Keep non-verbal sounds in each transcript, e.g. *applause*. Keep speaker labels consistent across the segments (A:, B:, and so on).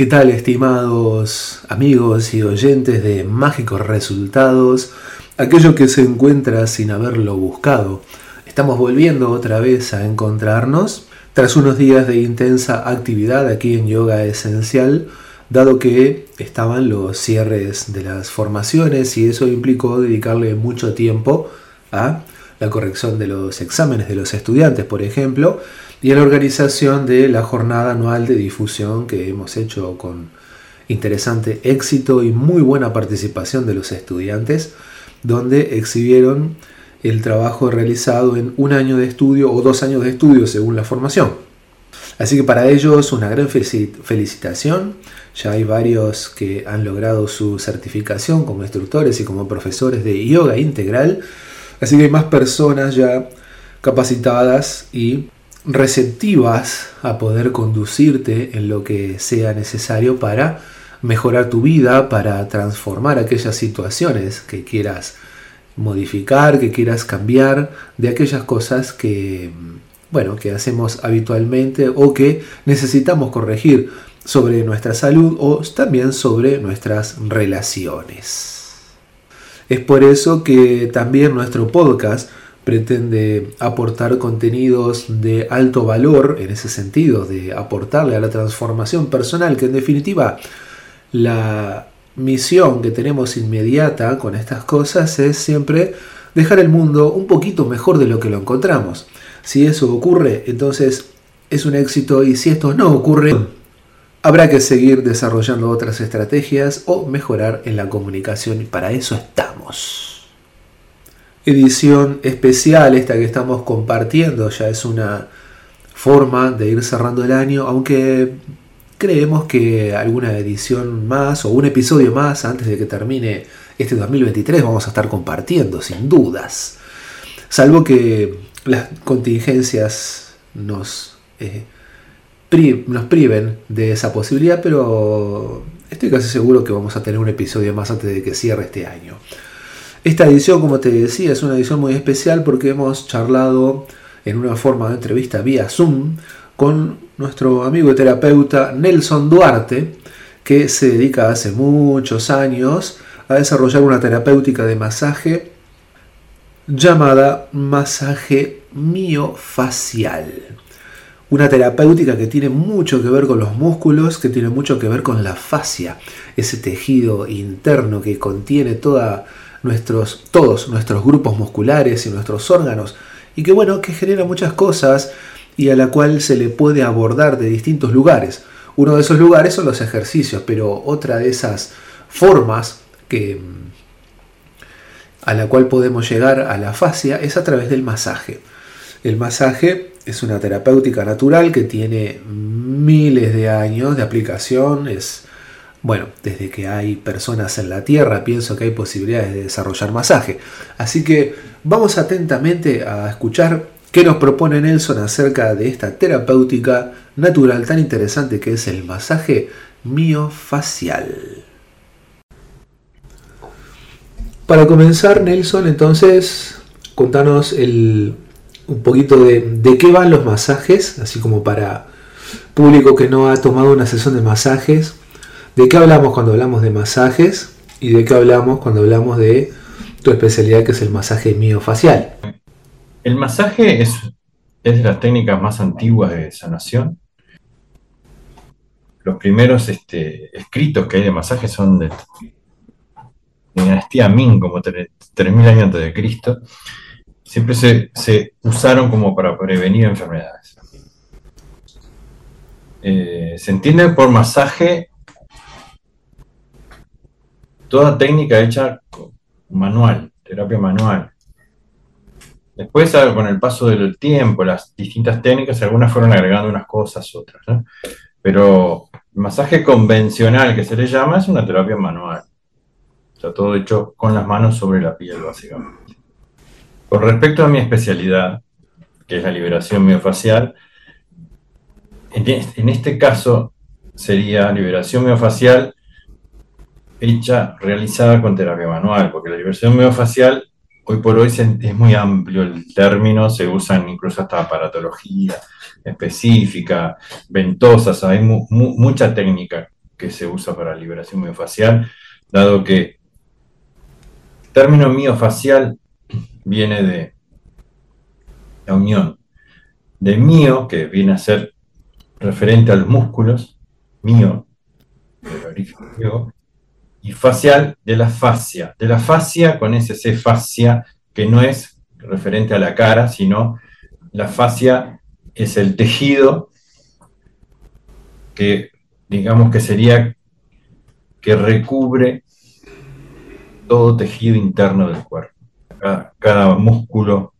A: ¿Qué tal estimados amigos y oyentes de Mágicos Resultados? Aquello que se encuentra sin haberlo buscado. Estamos volviendo otra vez a encontrarnos tras unos días de intensa actividad aquí en Yoga Esencial, dado que estaban los cierres de las formaciones y eso implicó dedicarle mucho tiempo a la corrección de los exámenes de los estudiantes, por ejemplo, y a la organización de la jornada anual de difusión que hemos hecho con interesante éxito y muy buena participación de los estudiantes, donde exhibieron el trabajo realizado en un año de estudio o dos años de estudio según la formación. Así que para ellos una gran felicitación. Ya hay varios que han logrado su certificación como instructores y como profesores de yoga integral. Así que hay más personas ya capacitadas y receptivas a poder conducirte en lo que sea necesario para mejorar tu vida, para transformar aquellas situaciones que quieras modificar, que quieras cambiar, de aquellas cosas que, bueno, que hacemos habitualmente o que necesitamos corregir sobre nuestra salud o también sobre nuestras relaciones. Es por eso que también nuestro podcast pretende aportar contenidos de alto valor en ese sentido, de aportarle a la transformación personal, que en definitiva la misión que tenemos inmediata con estas cosas es siempre dejar el mundo un poquito mejor de lo que lo encontramos. Si eso ocurre, entonces es un éxito y si esto no ocurre, habrá que seguir desarrollando otras estrategias o mejorar en la comunicación y para eso estamos edición especial, esta que estamos compartiendo, ya es una forma de ir cerrando el año, aunque creemos que alguna edición más o un episodio más antes de que termine este 2023 vamos a estar compartiendo, sin dudas. Salvo que las contingencias nos, eh, nos priven de esa posibilidad, pero estoy casi seguro que vamos a tener un episodio más antes de que cierre este año. Esta edición, como te decía, es una edición muy especial porque hemos charlado en una forma de entrevista vía Zoom con nuestro amigo y terapeuta Nelson Duarte, que se dedica hace muchos años a desarrollar una terapéutica de masaje llamada masaje miofacial. Una terapéutica que tiene mucho que ver con los músculos, que tiene mucho que ver con la fascia, ese tejido interno que contiene toda nuestros, todos nuestros grupos musculares y nuestros órganos, y que bueno, que genera muchas cosas y a la cual se le puede abordar de distintos lugares. Uno de esos lugares son los ejercicios, pero otra de esas formas que a la cual podemos llegar a la fascia es a través del masaje. El masaje es una terapéutica natural que tiene miles de años de aplicación, es bueno, desde que hay personas en la Tierra, pienso que hay posibilidades de desarrollar masaje. Así que vamos atentamente a escuchar qué nos propone Nelson acerca de esta terapéutica natural tan interesante que es el masaje miofacial. Para comenzar, Nelson, entonces, contanos el, un poquito de, de qué van los masajes, así como para público que no ha tomado una sesión de masajes, ¿De qué hablamos cuando hablamos de masajes? ¿Y de qué hablamos cuando hablamos de tu especialidad que es el masaje miofacial?
B: El masaje es, de las técnicas más antiguas de sanación. Los primeros este, escritos que hay de masaje son de, de dinastía Ming, como 3.000 años antes de Cristo. Siempre se, se usaron como para prevenir enfermedades. Eh, se entiende por masaje toda técnica hecha manual, terapia manual. Después, con el paso del tiempo, las distintas técnicas, algunas fueron agregando unas cosas, otras. Pero el masaje convencional que se le llama es una terapia manual. Está todo hecho con las manos sobre la piel, básicamente. Con respecto a mi especialidad, que es la liberación miofacial, en este caso sería liberación miofacial hecha, realizada con terapia manual, porque la liberación miofacial hoy por hoy es muy amplio el término, se usan incluso hasta aparatología específica, ventosas, hay mucha técnica que se usa para liberación miofacial, dado que el término miofacial viene de la unión de mio, que viene a ser referente a los músculos, mio, del origen griego, y facial de la fascia, de la fascia con ese C fascia, que no es referente a la cara, sino la fascia es el tejido que digamos que sería que recubre todo tejido interno del cuerpo. Cada, músculo,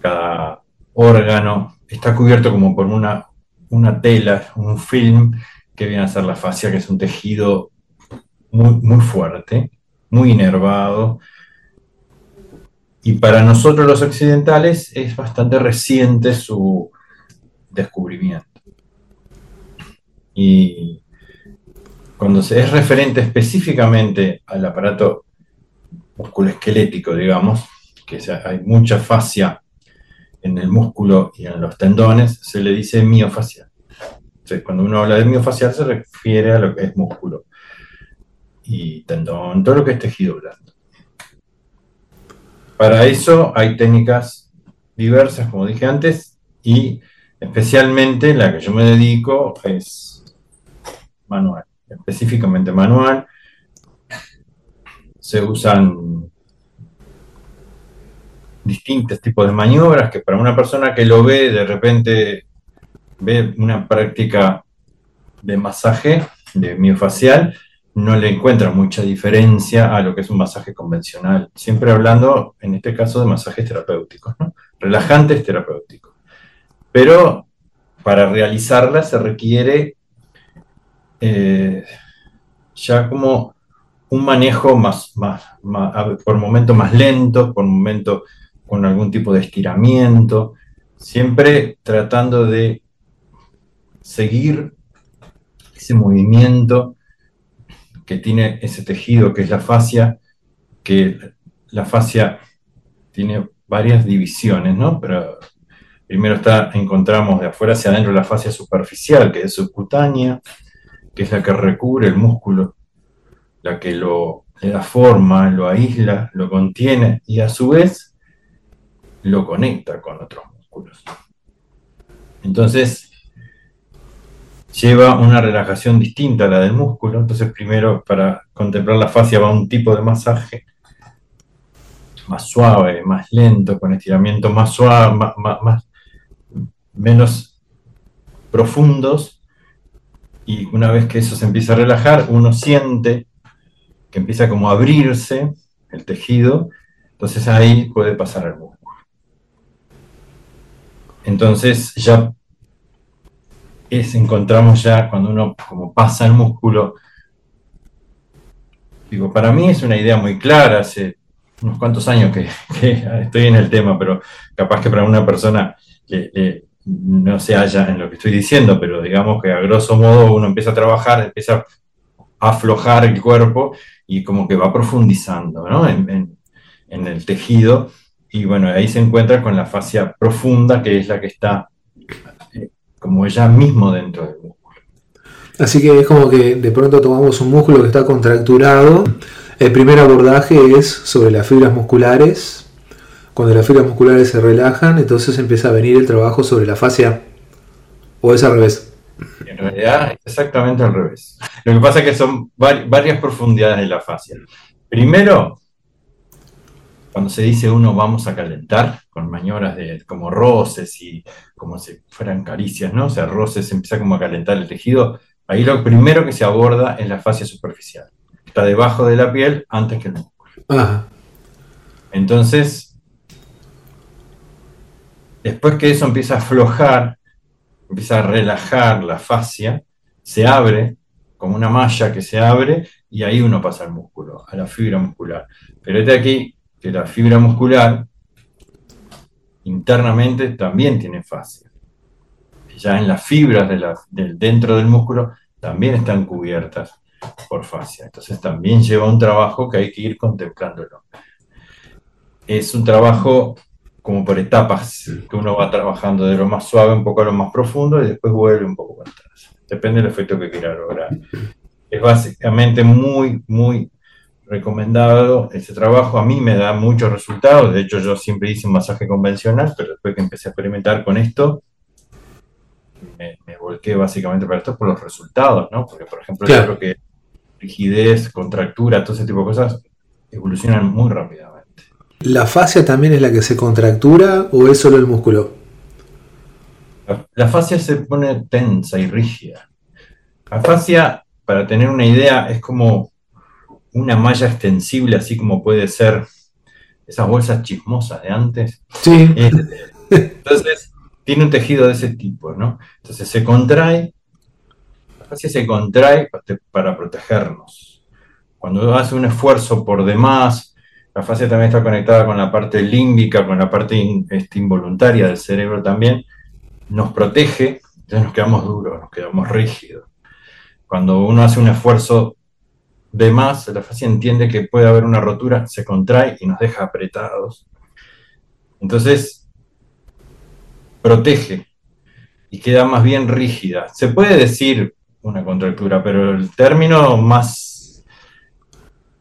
B: cada órgano está cubierto como por una, una tela, un film que viene a ser la fascia, que es un tejido muy, muy fuerte, muy inervado. Y para nosotros los occidentales es bastante reciente su descubrimiento. Y cuando se es referente específicamente al aparato musculoesquelético, digamos, que hay mucha fascia en el músculo y en los tendones, se le dice miofacial. Entonces, cuando uno habla de miofacial se refiere a lo que es músculo y tendón, todo lo que es tejido blando. Para eso hay técnicas diversas, como dije antes, y especialmente la que yo me dedico es manual, específicamente manual. Se usan distintos tipos de maniobras que para una persona que lo ve, de repente ve una práctica de masaje, de miofacial, no le encuentra mucha diferencia a lo que es un masaje convencional. Siempre hablando, en este caso, de masajes terapéuticos, relajantes terapéuticos. Pero para realizarla se requiere eh, ya como un manejo más, más, por momento más lento, por momento con algún tipo de estiramiento, siempre tratando de seguir ese movimiento que tiene ese tejido que es la fascia, que la fascia tiene varias divisiones, ¿no? Pero primero está, encontramos de afuera hacia adentro la fascia superficial, que es subcutánea, que es la que recubre el músculo, la que lo le da forma, lo aísla, lo contiene y a su vez lo conecta con otros músculos. Entonces, lleva una relajación distinta a la del músculo. Entonces, primero para contemplar la fascia va un tipo de masaje más suave, más lento, con estiramiento más suave, más, menos profundos. Y una vez que eso se empieza a relajar, uno siente que empieza como a abrirse el tejido. Entonces ahí puede pasar al músculo. Entonces ya es, encontramos ya cuando uno como pasa el músculo. Digo, para mí es una idea muy clara, hace unos cuantos años que, *laughs* estoy en el tema, pero capaz que para una persona no se halla en lo que estoy diciendo, pero digamos que a grosso modo uno empieza a trabajar, empieza a aflojar el cuerpo y como que va profundizando en, en el tejido y bueno, ahí se encuentra con la fascia profunda, que es la que está como ella mismo dentro del músculo.
A: Así que es como que de pronto tomamos un músculo que está contracturado. El primer abordaje es sobre las fibras musculares. Cuando las fibras musculares se relajan, entonces empieza a venir el trabajo sobre la fascia. ¿O es al revés?
B: En realidad, exactamente al revés. Lo que pasa es que son varias profundidades de la fascia. Primero, cuando se dice uno vamos a calentar, con maniobras de como roces y como si fueran caricias, ¿no? O sea, roces, empieza como a calentar el tejido. Ahí lo primero que se aborda es la fascia superficial. Está debajo de la piel antes que el músculo. Entonces, después que eso empieza a aflojar, empieza a relajar la fascia, se abre como una malla que se abre y ahí uno pasa al músculo, a la fibra muscular. Pero este aquí que la fibra muscular internamente también tiene fascia. Ya en las fibras del dentro del músculo también están cubiertas por fascia. Entonces también lleva un trabajo que hay que ir contemplándolo. Es un trabajo como por etapas, que uno va trabajando de lo más suave un poco a lo más profundo y después vuelve un poco para atrás. depende del efecto que quiera lograr. Es básicamente muy, muy recomendado ese trabajo. A mí me da muchos resultados. De hecho, yo siempre hice un masaje convencional, pero después que empecé a experimentar con esto, me, volqué básicamente para esto por los resultados, ¿no? Porque, por ejemplo, yo creo que rigidez, contractura, todo ese tipo de cosas evolucionan muy rápidamente.
A: ¿La fascia también es la que se contractura o es solo el músculo?
B: La, fascia se pone tensa y rígida. La fascia, para tener una idea, es como una malla extensible, así como puede ser esas bolsas chismosas de antes.
A: Sí.
B: Eh, entonces, tiene un tejido de ese tipo, ¿no? Entonces se contrae, la fascia se contrae para protegernos. Cuando hace un esfuerzo por demás, la fascia también está conectada con la parte límbica, con la parte este, involuntaria del cerebro también, nos protege, entonces nos quedamos duros, nos quedamos rígidos. Cuando uno hace un esfuerzo de más, la fascia entiende que puede haber una rotura, se contrae y nos deja apretados. Entonces, protege y queda más bien rígida. Se puede decir una contractura, pero el término más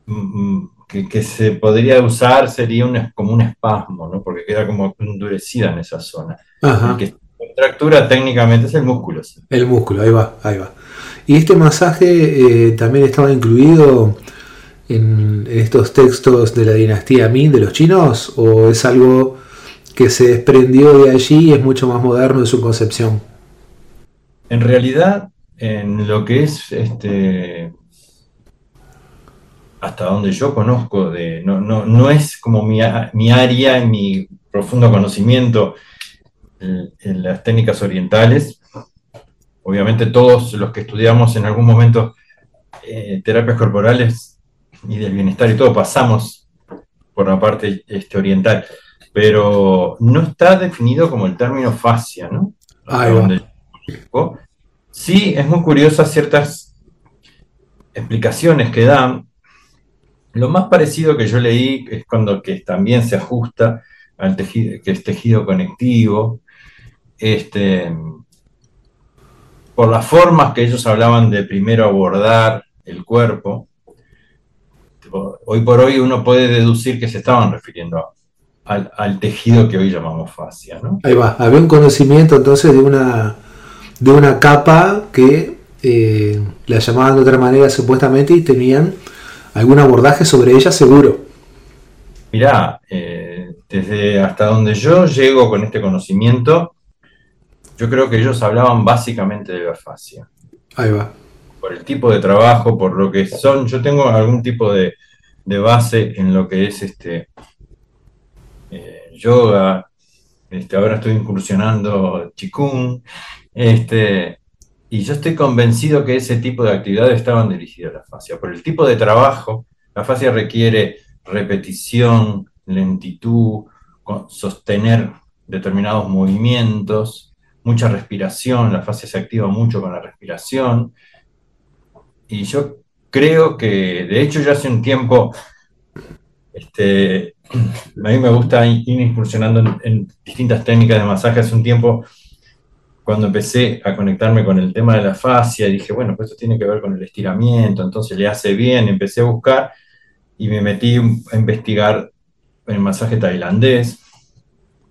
B: mm, mm, que, se podría usar sería un, como un espasmo, ¿no? porque queda como endurecida en esa zona.
A: Ajá.
B: Que contractura técnicamente es el músculo.
A: El músculo, ahí va, ahí va. ¿Y este masaje eh, también estaba incluido en estos textos de la dinastía Ming de los chinos o es algo que se desprendió de allí y es mucho más moderno en su concepción?
B: En realidad, en lo que es este, hasta donde yo conozco, de, no, no, no es como mi, mi área y mi profundo conocimiento en, las técnicas orientales. Obviamente todos los que estudiamos en algún momento eh, terapias corporales y del bienestar y todo pasamos por la parte este, oriental, pero no está definido como el término fascia, ¿no? sí, es muy curiosa ciertas explicaciones que dan, lo más parecido que yo leí es cuando que también se ajusta al tejido, que es tejido conectivo, este, por las formas que ellos hablaban de primero abordar el cuerpo, hoy por hoy uno puede deducir que se estaban refiriendo al, tejido que hoy llamamos fascia. ¿no?
A: Ahí va, había un conocimiento entonces de una, de una capa que eh, la llamaban de otra manera supuestamente y tenían algún abordaje sobre ella seguro.
B: Mirá, eh, desde hasta donde yo llego con este conocimiento, yo creo que ellos hablaban básicamente de la fascia.
A: Ahí va.
B: Por el tipo de trabajo, por lo que son, yo tengo algún tipo de, base en lo que es este eh, yoga, este, ahora estoy incursionando chikung, este, y yo estoy convencido que ese tipo de actividades estaban dirigidas a la fascia. Por el tipo de trabajo, la fascia requiere repetición, lentitud, sostener determinados movimientos, mucha respiración, la fascia se activa mucho con la respiración. Y yo creo que, de hecho, ya hace un tiempo, este, a mí me gusta ir incursionando en, distintas técnicas de masaje. Hace un tiempo cuando empecé a conectarme con el tema de la fascia, dije, bueno, pues esto tiene que ver con el estiramiento, entonces le hace bien, empecé a buscar y me metí a investigar el masaje tailandés.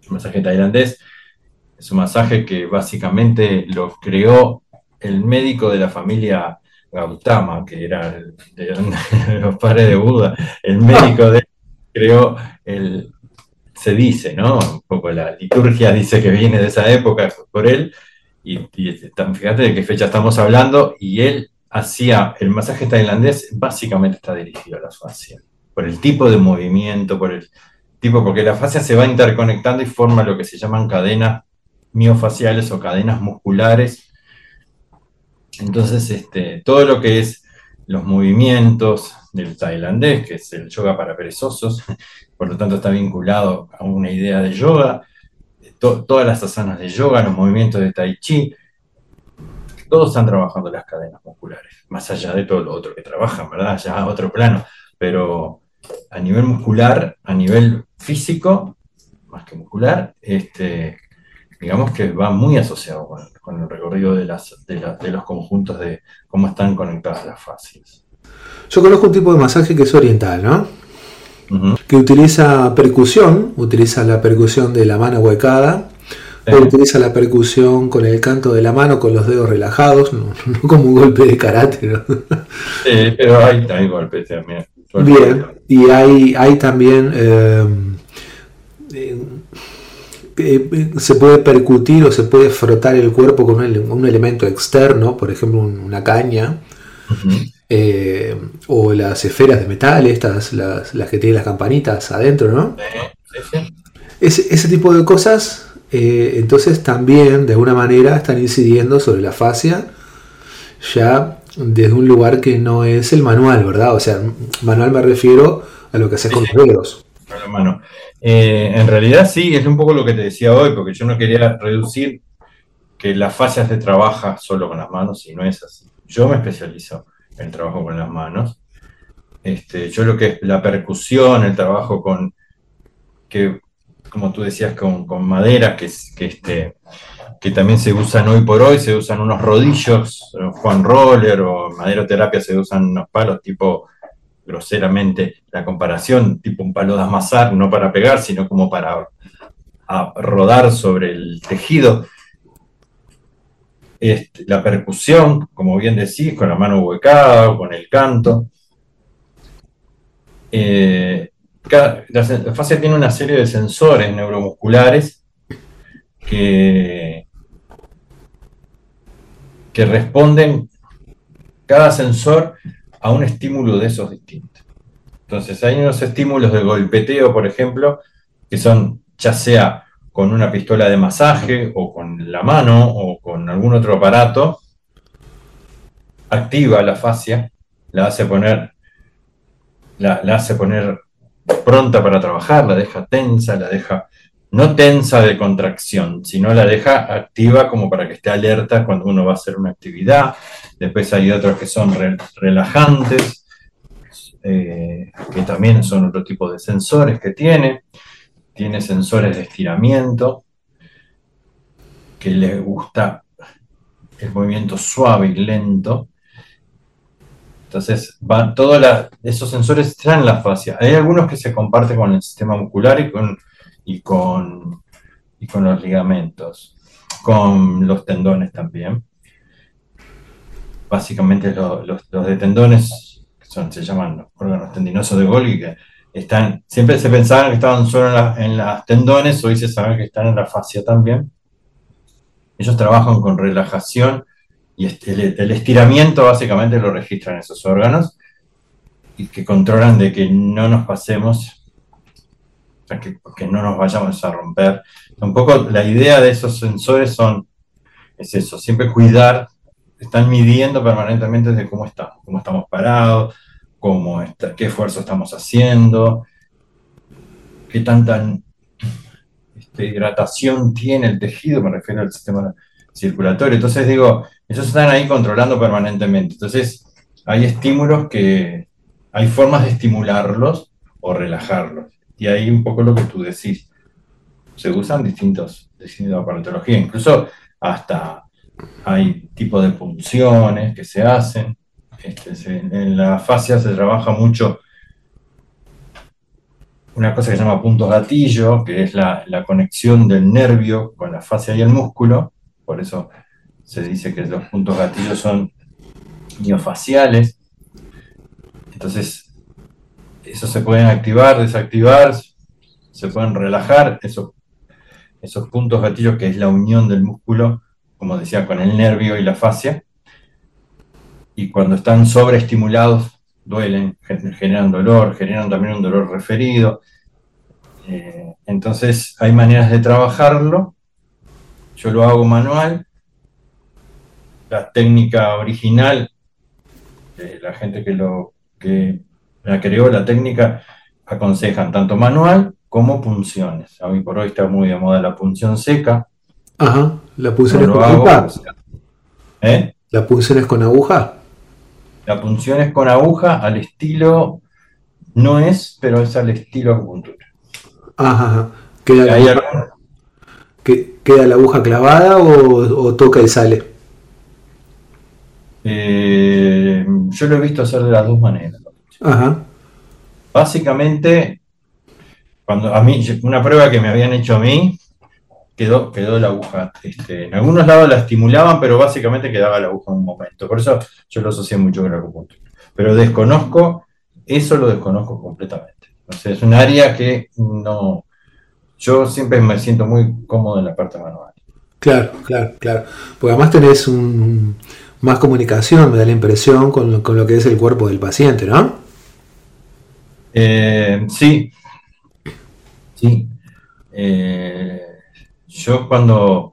B: El masaje tailandés es un masaje que básicamente lo creó el médico de la familia Gautama, que era de, *laughs* los padres de Buda, el médico de creó el, se dice, ¿no? Un poco la liturgia dice que viene de esa época por él, y, fíjate de qué fecha estamos hablando, y él hacía el masaje tailandés, básicamente está dirigido a la fascia, por el tipo de movimiento, por el tipo, porque la fascia se va interconectando y forma lo que se llaman cadenas miofaciales o cadenas musculares. Entonces, este, todo lo que es los movimientos del tailandés, que es el yoga para perezosos, *laughs* por lo tanto está vinculado a una idea de yoga, todas las asanas de yoga, los movimientos de tai chi, todos están trabajando las cadenas musculares, más allá de todo lo otro que trabajan, ¿verdad? Ya a otro plano, pero a nivel muscular, a nivel físico, más que muscular, este, digamos que va muy asociado con, con el recorrido de, las, de, los conjuntos de cómo están conectadas las fascias.
A: Yo conozco un tipo de masaje que es oriental, ¿no? Que utiliza percusión, utiliza la percusión de la mano huecada, o utiliza la percusión con el canto de la mano, con los dedos relajados, no, como un golpe de karate, ¿no?
B: Sí, pero hay, hay golpes también.
A: Bien, y hay, hay también eh, eh, se puede percutir o se puede frotar el cuerpo con un, elemento externo, por ejemplo una caña, eh, o las esferas de metal, estas, las, que tienen las campanitas adentro, ¿no? Ese, tipo de cosas, entonces también de alguna manera están incidiendo sobre la fascia, ya desde un lugar que no es el manual, ¿verdad? O sea, manual me refiero a lo que haces con los dedos.
B: Eh, en realidad sí, es un poco lo que te decía hoy, porque yo no quería reducir que las fases se trabaja solo con las manos, y no es así. Yo me especializo en el trabajo con las manos. Este, yo lo que es la percusión, el trabajo con, que, como tú decías, con, con madera, que, que, este, que también se usan hoy por hoy, se usan unos rodillos, Juan Roller o maderoterapia se usan unos palos tipo groseramente la comparación, tipo un palo de amasar, no para pegar, sino como para rodar sobre el tejido. Este, la percusión, como bien decís, con la mano huecada, con el canto. Eh, la fascia tiene una serie de sensores neuromusculares que, que responden, cada sensor a un estímulo de esos distintos. Entonces, hay unos estímulos de golpeteo, por ejemplo, que son ya sea con una pistola de masaje o con la mano o con algún otro aparato, activa la fascia, la hace poner, la, hace poner pronta para trabajar, la deja tensa, la deja no tensa de contracción, sino la deja activa como para que esté alerta cuando uno va a hacer una actividad. Después hay otros que son relajantes, eh, que también son otro tipo de sensores que tiene. Tiene sensores de estiramiento, que le gusta el movimiento suave y lento. Entonces, todos esos sensores están en la fascia. Hay algunos que se comparten con el sistema muscular y con y con, y con los ligamentos, con los tendones también. Básicamente los, de tendones son, se llaman órganos tendinosos de Golgi, que están, siempre se pensaban que estaban solo en, las tendones, hoy se sabe que están en la fascia también. Ellos trabajan con relajación y el estiramiento básicamente lo registran esos órganos y que controlan de que no nos pasemos que, no nos vayamos a romper. Un poco la idea de esos sensores son, es eso, siempre cuidar, están midiendo permanentemente de cómo estamos, cómo estamos parados, cómo está, qué esfuerzo estamos haciendo, qué tanta este, hidratación tiene el tejido, me refiero al sistema circulatorio. Entonces digo, esos están ahí controlando permanentemente. Entonces hay estímulos que, hay formas de estimularlos o relajarlos. Y ahí un poco lo que tú decís. Se usan distintos, distintos aparatología, incluso hasta hay tipo de punciones que se hacen. Este, en la fascia se trabaja mucho una cosa que se llama puntos gatillo, que es la, conexión del nervio con la fascia y el músculo. Por eso se dice que los puntos gatillos son miofaciales. Entonces, eso se pueden activar, desactivar, se pueden relajar, esos, esos puntos gatillos que es la unión del músculo, como decía, con el nervio y la fascia. Y cuando están sobreestimulados, duelen, generan dolor, generan también un dolor referido. Eh, entonces hay maneras de trabajarlo. Yo lo hago manual. La técnica original, la gente que lo que la creó la técnica, aconsejan tanto manual como punciones. A mí por hoy está muy de moda la punción seca.
A: Ajá, la punción es con aguja. ¿Eh? ¿La punción es con aguja?
B: La punción es con aguja al estilo, no es, pero es al estilo acupuntura.
A: Ajá,
B: ¿Queda,
A: ¿Queda la aguja clavada o, toca y sale?
B: Eh, yo lo he visto hacer de las dos maneras. Ajá. Básicamente, cuando a mí, una prueba que me habían hecho a mí, quedó, quedó la aguja. Este, en algunos lados la estimulaban, pero básicamente quedaba la aguja en un momento. Por eso yo lo asocié mucho con la acupuntura. Pero desconozco, eso lo desconozco completamente. es un área que no. Yo siempre me siento muy cómodo en la parte manual.
A: Claro, claro, claro. Porque además tenés un, más comunicación, me da la impresión, con con lo que es el cuerpo del paciente, ¿no?
B: Eh, sí. Sí. Eh, yo cuando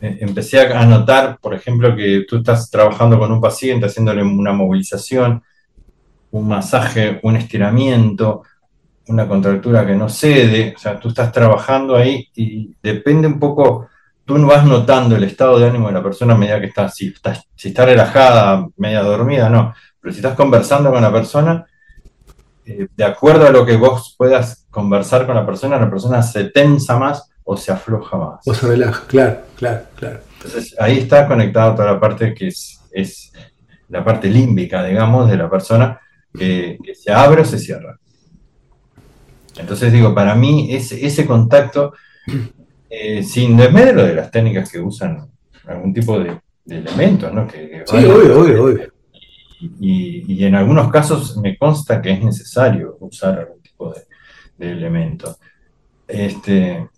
B: eh, empecé a notar, por ejemplo, que tú estás trabajando con un paciente, haciéndole una movilización, un masaje, un estiramiento, una contractura que no cede, o sea, tú estás trabajando ahí y depende un poco, tú vas notando el estado de ánimo de la persona a medida que está, si está, si está relajada, media dormida, no, pero si estás conversando con la persona, eh, de acuerdo a lo que vos puedas conversar con la persona, la persona se tensa más o se afloja más.
A: O se relaja, claro, claro, claro.
B: Entonces ahí está conectada toda la parte que es, es la parte límbica, digamos, de la persona, que, se abre o se cierra. Entonces digo, para mí ese, ese contacto, eh, sin desmedro de las técnicas que usan algún tipo de, elementos, ¿no? Que,
A: sí, obvio, obvio, obvio.
B: Y, en algunos casos me consta que es necesario usar algún tipo de, de elemento. Este,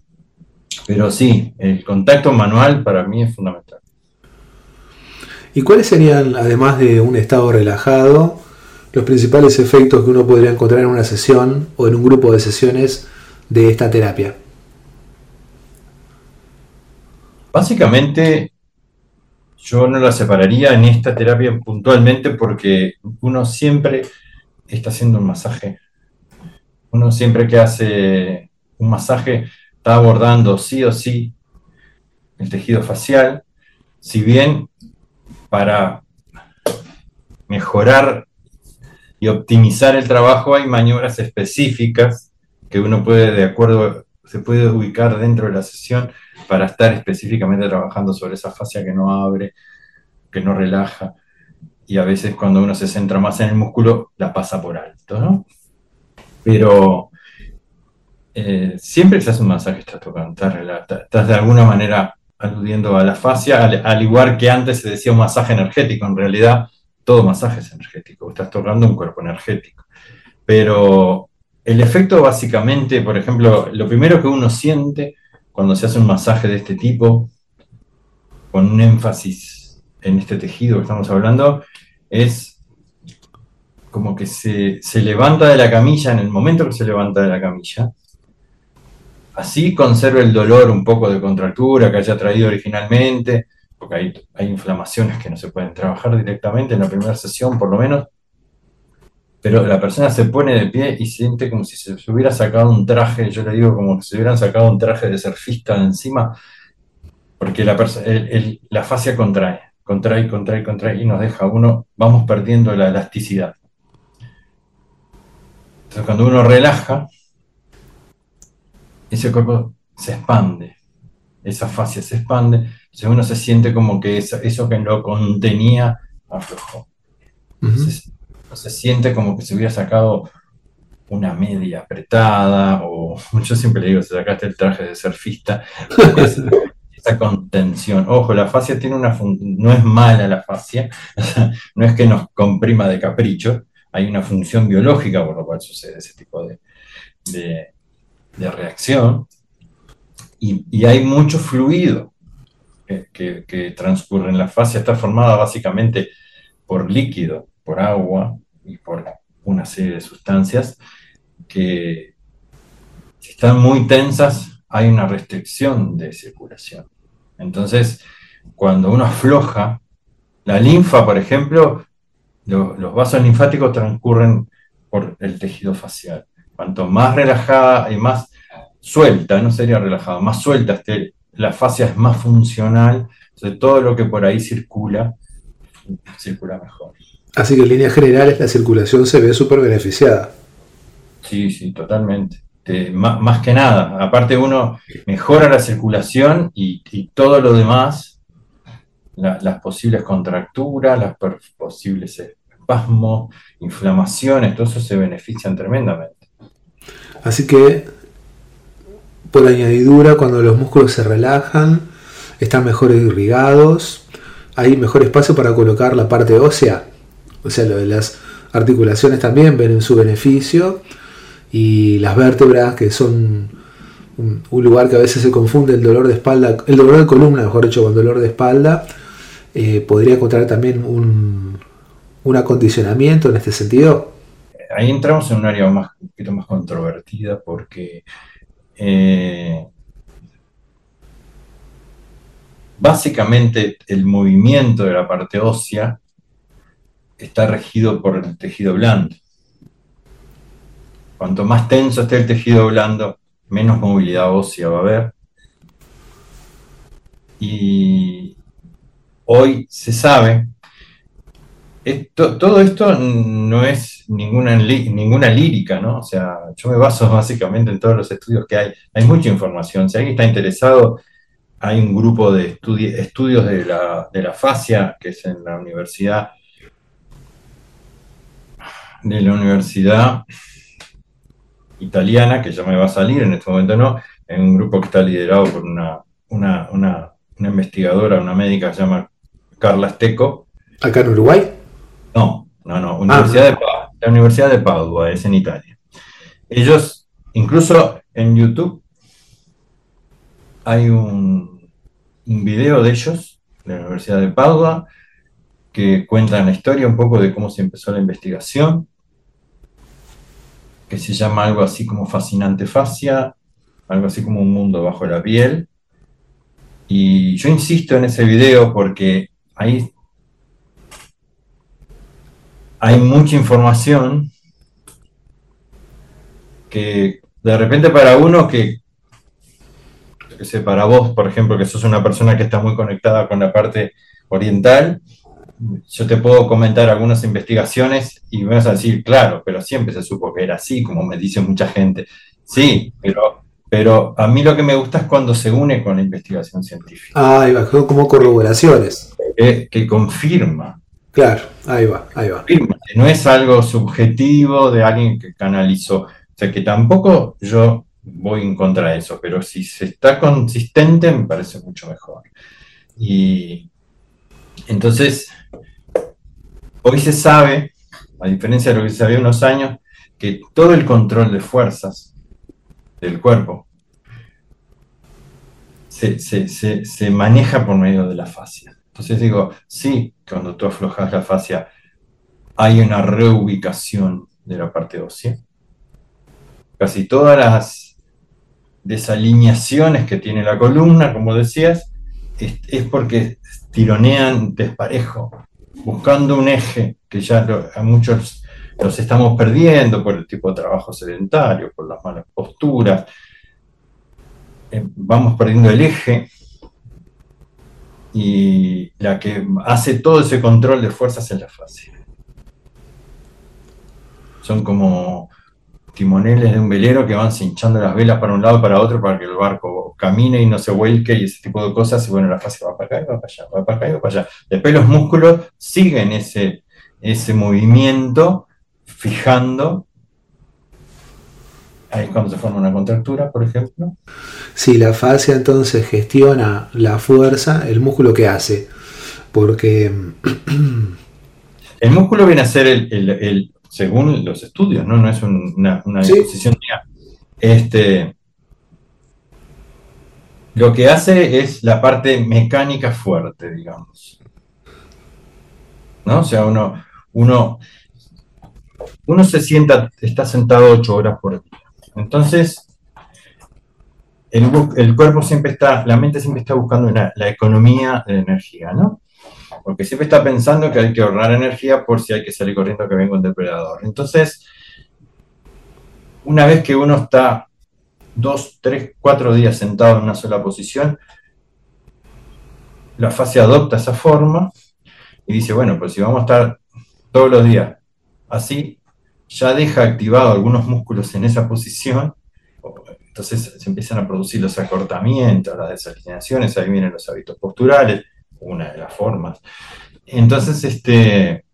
B: pero sí, el contacto manual para mí es fundamental.
A: ¿Y cuáles serían, además de un estado relajado, los principales efectos que uno podría encontrar en una sesión o en un grupo de sesiones de esta terapia?
B: Básicamente, yo no la separaría en esta terapia puntualmente porque uno siempre está haciendo un masaje. Uno siempre que hace un masaje está abordando sí o sí el tejido facial, si bien para mejorar y optimizar el trabajo hay maniobras específicas que uno puede, de acuerdo, se puede ubicar dentro de la sesión para estar específicamente trabajando sobre esa fascia que no abre, que no relaja. Y a veces cuando uno se centra más en el músculo, la pasa por alto, ¿no? Pero eh, siempre que se hace un masaje estás tocando, estás, de alguna manera aludiendo a la fascia, al, igual que antes se decía un masaje energético, en realidad todo masaje es energético, estás tocando un cuerpo energético. Pero el efecto básicamente, por ejemplo, lo primero que uno siente cuando se hace un masaje de este tipo, con un énfasis en este tejido que estamos hablando, es como que se, se levanta de la camilla, en el momento que se levanta de la camilla, Así conserve el dolor un poco de contractura que haya traído originalmente, porque hay, hay inflamaciones que no se pueden trabajar directamente en la primera sesión, por lo menos. Pero la persona se pone de pie y siente como si se, hubiera sacado un traje, yo le digo como si se hubieran sacado un traje de surfista de encima, porque la, la fascia contrae, contrae, contrae, contrae y nos deja uno, vamos perdiendo la elasticidad. Entonces cuando uno relaja, ese cuerpo se expande, esa fascia se expande, entonces uno se siente como que eso, eso que lo contenía aflojó. Se siente como que se hubiera sacado una media apretada, o *laughs* yo siempre le digo, se sacaste el traje de surfista, *laughs* esa contención. Ojo, la fascia tiene una no es mala la fascia, *laughs* no es que nos comprima de capricho, hay una función biológica por lo cual sucede ese tipo de, de reacción y, hay mucho fluido que, transcurre en la fascia. Está formada básicamente por líquido, por agua y por una serie de sustancias que si están muy tensas hay una restricción de circulación. Entonces, cuando uno afloja, la linfa, por ejemplo, los vasos linfáticos transcurren por el tejido facial. Cuanto más relajada y más suelta, no sería relajada, más suelta la fascia es más funcional, entonces todo lo que por ahí circula, circula mejor.
A: Así que en líneas generales la circulación se ve súper beneficiada.
B: Sí, sí, totalmente. este, más, que nada. Aparte uno mejora la circulación y, todo lo demás, las posibles contracturas, las posibles espasmos, inflamaciones, todo eso se benefician tremendamente.
A: Así que, por añadidura, cuando los músculos se relajan, están mejor irrigados, hay mejor espacio para colocar la parte ósea, o sea, lo de las articulaciones también ven en su beneficio y las vértebras que son un, lugar que a veces se confunde el dolor de espalda, el dolor de columna, mejor dicho, con dolor de espalda, eh, podría encontrar también un, acondicionamiento en este sentido.
B: Ahí entramos en un área más, un poquito más controvertida porque eh, básicamente el movimiento de la parte ósea está regido por el tejido blando. Cuanto más tenso esté el tejido blando, menos movilidad ósea va a haber. Y hoy se sabe, todo esto no es ninguna, ninguna lírica, ¿no? O sea, yo me baso *laughs* básicamente en todos los estudios que hay. Hay mucha información. Si alguien está interesado, hay un grupo de estudios de la, de la fascia, que es en la universidad, de la universidad italiana, que ya me va a salir, en este momento no, en un grupo que está liderado por una, una, investigadora, una médica que se llama Carla Steco.
A: ¿Acá en Uruguay?
B: No, no, no, Universidad de la Universidad de Padua, es en Italia. Ellos, incluso en YouTube, hay un, un video de ellos, de la Universidad de Padua, que cuentan la historia un poco de cómo se empezó la investigación que se llama algo así como Fascinante Fascia, algo así como un mundo bajo la piel. Y yo insisto en ese video porque ahí hay mucha información que de repente para uno que, que sé, para vos, por ejemplo, que sos una persona que está muy conectada con la parte oriental, yo te puedo comentar algunas investigaciones y me vas a decir, claro, pero siempre se supo que era así, como me dice mucha gente. Sí, pero, pero a mí lo que me gusta es cuando se une con la investigación científica.
A: Ah, ahí va, como corroboraciones.
B: Que, confirma.
A: Claro, ahí va, ahí va.
B: que no es algo subjetivo de alguien que canalizó. O sea, que tampoco yo voy en contra de eso, pero si se está consistente me parece mucho mejor. Y entonces, Hoy se sabe, a diferencia de lo que se sabía unos años, que todo el control de fuerzas del cuerpo se, maneja por medio de la fascia. Entonces digo, sí, cuando tú aflojas la fascia, hay una reubicación de la parte ósea. Casi todas las desalineaciones que tiene la columna, como decías, es porque tironean desparejo buscando un eje que ya a muchos los estamos perdiendo por el tipo de trabajo sedentario, por las malas posturas. Eh, vamos perdiendo el eje y la que hace todo ese control de fuerzas es la fase. Son como timoneles de un velero que van cinchando las velas para un lado y para otro para que el barco camine y no se vuelque y ese tipo de cosas. Y bueno, la fase va para acá y va para allá, va para acá y va para allá. Después los músculos siguen ese, ese movimiento fijando. Ahí es cuando se forma una contractura, por ejemplo.
A: Si la fascia entonces gestiona la fuerza, ¿el músculo qué hace? Porque...
B: el músculo viene a ser el según los estudios, no, no es una, una disposición mía. Este, lo que hace es la parte mecánica fuerte, digamos. ¿No? O sea, uno, uno, uno se sienta, está sentado ocho horas por día. Entonces, el, cuerpo siempre está, la mente siempre está buscando la economía de energía, ¿no? porque siempre está pensando que hay que ahorrar energía por si hay que salir corriendo que venga un depredador. Entonces, una vez que uno está dos, tres, cuatro días sentado en una sola posición, la fase adopta esa forma y dice, bueno, pues si vamos a estar todos los días así, ya deja activado algunos músculos en esa posición entonces se empiezan a producir los acortamientos, las desalineaciones, ahí vienen los hábitos posturales, una de las formas. Entonces, este,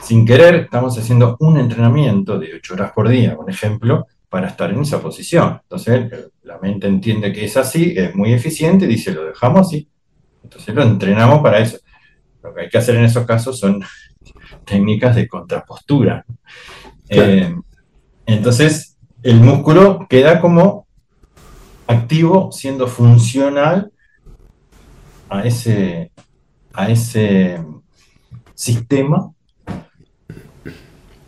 B: sin querer, estamos haciendo un entrenamiento de 8 horas por día, por ejemplo, para estar en esa posición. Entonces, la mente entiende que es así, es muy eficiente y dice, lo dejamos así. Entonces, lo entrenamos para eso. Lo que hay que hacer en esos casos son *laughs* técnicas de contrapostura. Eh, entonces, el músculo queda como activo, siendo funcional a ese, a ese sistema.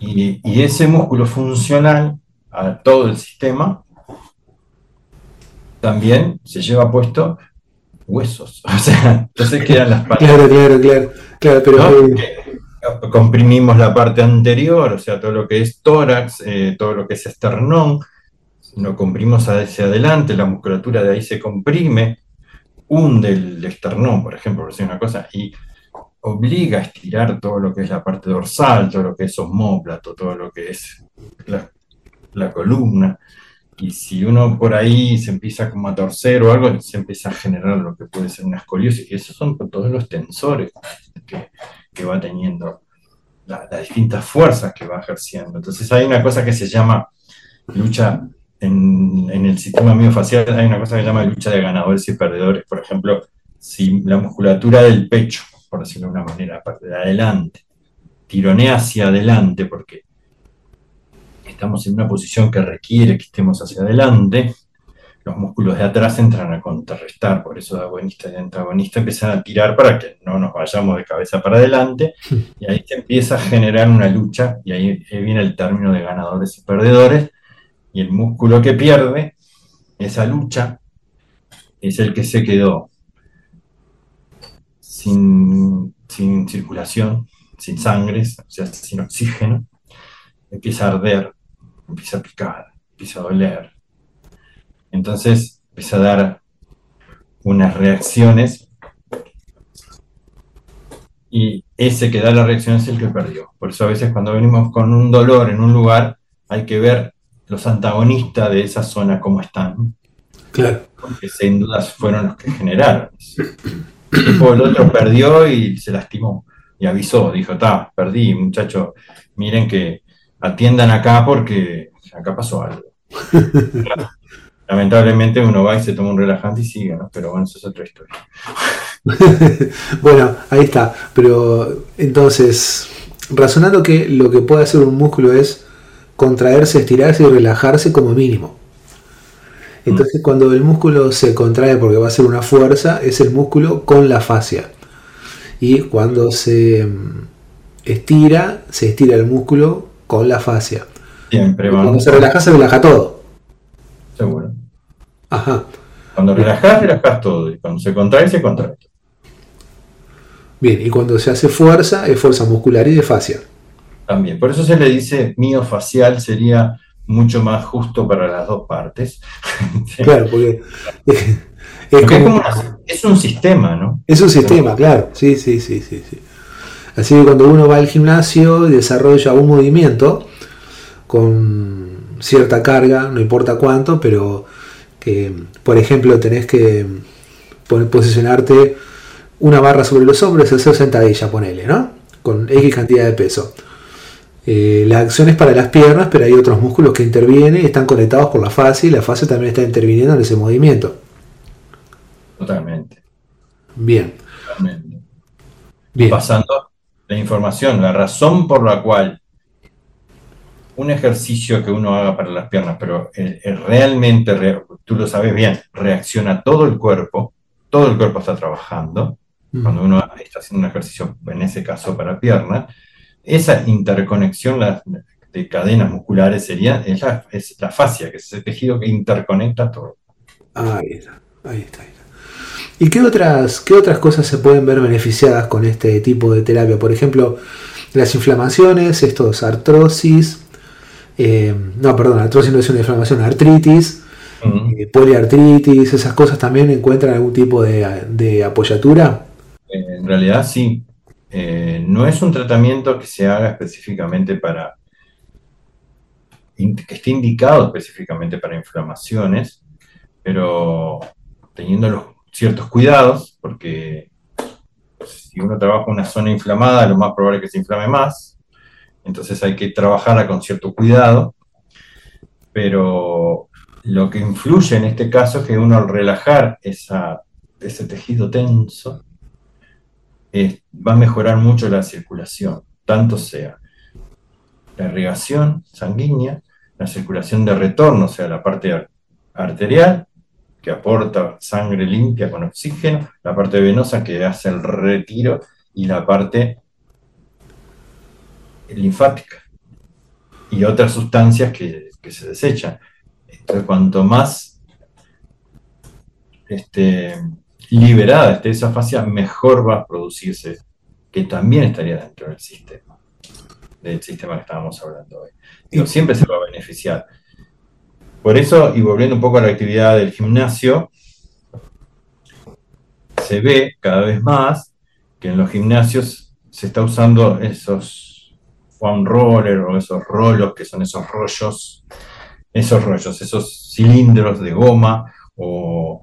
B: Y, y ese músculo funcional a todo el sistema también se lleva puesto huesos. *laughs* O sea, entonces quedan las
A: partes. Claro, claro, claro. claro pero,
B: comprimimos la parte anterior, o sea, todo lo que es tórax, eh, todo lo que es esternón, lo comprimimos hacia adelante, la musculatura de ahí se comprime, hunde el esternón, por ejemplo, por decir una cosa, y obliga a estirar todo lo que es la parte dorsal, todo lo que es osmóplato, todo lo que es la, la columna. Y si uno por ahí se empieza como a torcer o algo, se empieza a generar lo que puede ser una escoliosis. Y esos son todos los tensores que, va teniendo, las distintas fuerzas que va ejerciendo. Entonces hay una cosa que se llama lucha en, en, el sistema miofacial, hay una cosa que se llama lucha de ganadores y perdedores. Por ejemplo, si la musculatura del pecho, por decirlo de una manera, de adelante, tironea hacia adelante porque estamos en una posición que requiere que estemos hacia adelante, los músculos de atrás entran a contrarrestar, por eso de agonista y antagonista empiezan a tirar para que no nos vayamos de cabeza para adelante, y ahí se empieza a generar una lucha, y ahí viene el término de ganadores y perdedores, y el músculo que pierde esa lucha es el que se quedó sin, sin circulación, sin sangre, o sea, sin oxígeno, empieza a arder, empieza a picar, empieza a doler, entonces empieza a dar unas reacciones y ese que da la reacción es el que perdió. Por eso a veces cuando venimos con un dolor en un lugar hay que ver los antagonistas de esa zona cómo están.
A: Claro.
B: Porque sin dudas fueron los que generaron. El otro perdió y se lastimó y avisó, dijo, está, perdí, muchachos, miren que atiendan acá porque acá pasó algo. *laughs* lamentablemente uno va y se toma un relajante y sigue, ¿no? Pero bueno, eso es otra historia. *laughs*
A: bueno, ahí está. Pero entonces, razonando que lo que puede hacer un músculo es contraerse, estirarse y relajarse como mínimo. Entonces, mm. cuando el músculo se contrae porque va a ser una fuerza, es el músculo con la fascia. Y cuando se mm, estira, se estira el músculo con la fascia.
B: Siempre
A: Cuando se relaja, se relaja todo.
B: Seguro.
A: Ajá.
B: Cuando relajas, relajas todo. Y cuando se contrae, se contrae.
A: Bien, y cuando se hace fuerza, es fuerza muscular y de fascia.
B: También. Por eso se le dice miofacial, sería mucho más justo para las dos partes. *laughs*
A: Claro, porque.
B: Es, un sistema, ¿no?
A: Es un sistema, claro. Sí, sí, sí, sí, sí. Así que cuando uno va al gimnasio y desarrolla un movimiento con cierta carga, no importa cuánto, pero que, por ejemplo, tenés que posicionarte una barra sobre los hombros y hacer sentadilla, ponele, ¿no? Con X cantidad de peso. Eh, la acción es para las piernas, pero hay otros músculos que intervienen y están conectados por la fase y la fase también está interviniendo en ese movimiento.
B: Totalmente.
A: Bien.
B: Totalmente. Bien. Pasando la información, la razón por la cual un ejercicio que uno haga para las piernas, pero eh, eh, realmente, tú lo sabes bien, reacciona todo el cuerpo, todo el cuerpo está trabajando, cuando uno está haciendo un ejercicio, en ese caso para piernas, esa interconexión de cadenas musculares sería, es la, es la fascia, que es el tejido que interconecta todo.
A: Ahí está, ahí está. ¿Y qué otras, qué otras cosas se pueden ver beneficiadas con este tipo de terapia? Por ejemplo, las inflamaciones, estos artrosis, eh, no, perdón, artrosis no es una inflamación, artritis, eh, poliartritis, esas cosas también encuentran algún tipo de, apoyatura.
B: En realidad sí. Eh, no es un tratamiento que se haga específicamente para, que esté indicado específicamente para inflamaciones, pero teniendo ciertos cuidados, porque si uno trabaja una zona inflamada, lo más probable es que se inflame más, entonces hay que trabajarla con cierto cuidado, pero lo que influye en este caso es que uno al relajar ese tejido tenso, va a mejorar mucho la circulación, tanto sea la irrigación sanguínea, la circulación de retorno, o sea, la parte arterial, que aporta sangre limpia con oxígeno, la parte venosa que hace el retiro y la parte linfática y otras sustancias que, se desechan. Entonces, cuanto más este, liberada esté esa fascia, mejor va a producirse, que también estaría dentro del sistema, del sistema que estábamos hablando hoy. Digo, siempre se va a beneficiar. Por eso, y volviendo un poco a la actividad del gimnasio, se ve cada vez más que en los gimnasios se está usando esos foam roller o esos rolos, que son esos rollos, esos rollos, esos cilindros de goma, o,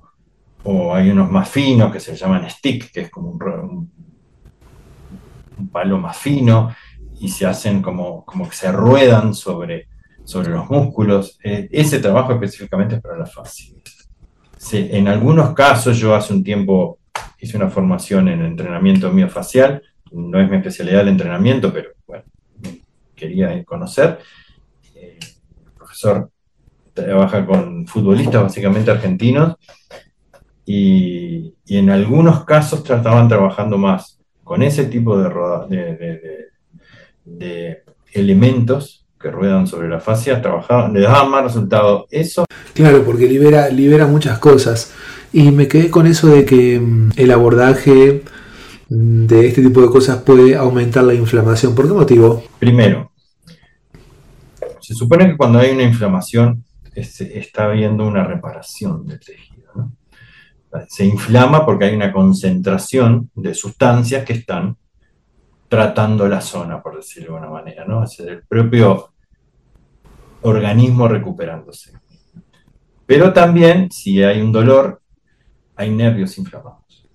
B: hay unos más finos que se llaman stick, que es como un, un palo más fino, y se hacen como, como que se ruedan sobre sobre los músculos. Eh, ese trabajo específicamente es para la fascia. en algunos casos, yo hace un tiempo hice una formación en entrenamiento miofacial, no es mi especialidad el entrenamiento, pero bueno, quería conocer. Eh, el profesor trabaja con futbolistas básicamente argentinos y, en algunos casos trataban trabajando más con ese tipo de, de elementos que ruedan sobre la fascia trabajaban, le daban más resultado. Eso.
A: Claro, porque libera, libera muchas cosas. Y me quedé con eso de que mm, el abordaje mm, de este tipo de cosas puede aumentar la inflamación. ¿Por qué motivo?
B: Primero, se supone que cuando hay una inflamación está habiendo una reparación del tejido. Se inflama porque hay una concentración de sustancias que están tratando la zona, por decirlo de alguna manera, ¿no? Es el propio organismo recuperándose. Pero también, si hay un dolor, hay nervios inflamados.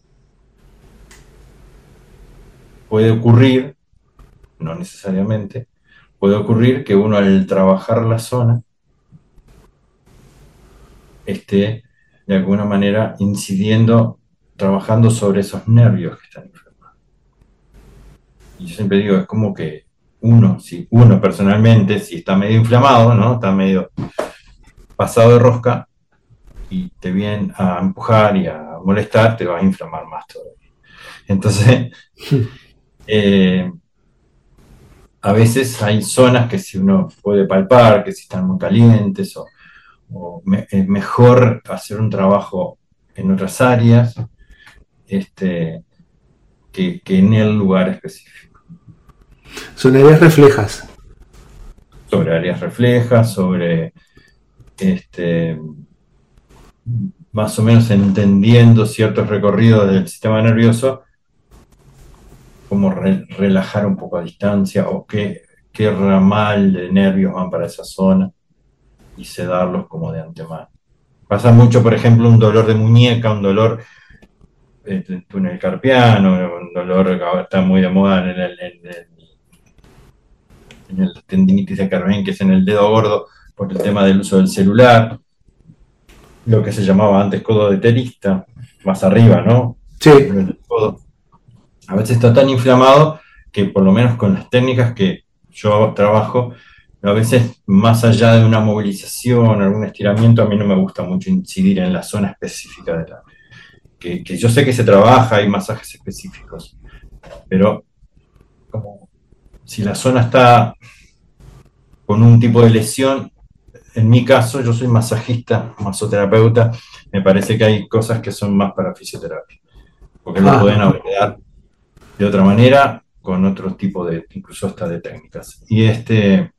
B: Puede ocurrir, no necesariamente, puede ocurrir que uno al trabajar la zona esté de alguna manera incidiendo, trabajando sobre esos nervios que están inflamados y yo siempre digo, es como que uno, si uno personalmente, si está medio inflamado, ¿no? Está medio pasado de rosca y te vienen a empujar y a molestar, te va a inflamar más todavía. Entonces, *laughs* eh, a veces hay zonas que si uno puede palpar, que si están muy calientes, o, es mejor hacer un trabajo en otras áreas este, que, que en el lugar específico.
A: Son áreas reflejas.
B: Sobre áreas reflejas, sobre este, más o menos entendiendo ciertos recorridos del sistema nervioso, como relajar un poco a distancia o qué, qué ramal de nervios van para esa zona y sedarlos como de antemano. Pasa mucho, por ejemplo, un dolor de muñeca, un dolor en el túnel carpiano, un dolor que está muy de moda en el, en el tendinitis de Carmen, que es en el dedo gordo, por el tema del uso del celular, lo que se llamaba antes codo de terista, más arriba, ¿no?
A: Sí.
B: A veces está tan inflamado que por lo menos con las técnicas que yo trabajo, a veces más allá de una movilización, algún estiramiento, a mí no me gusta mucho incidir en la zona específica de la... Que, que yo sé que se trabaja, hay masajes específicos, pero como si la zona está con un tipo de lesión, en mi caso, yo soy masajista, masoterapeuta, me parece que hay cosas que son más para fisioterapia, porque lo ah. pueden abordar de otra manera, con otro tipo de, incluso hasta de técnicas. Y este,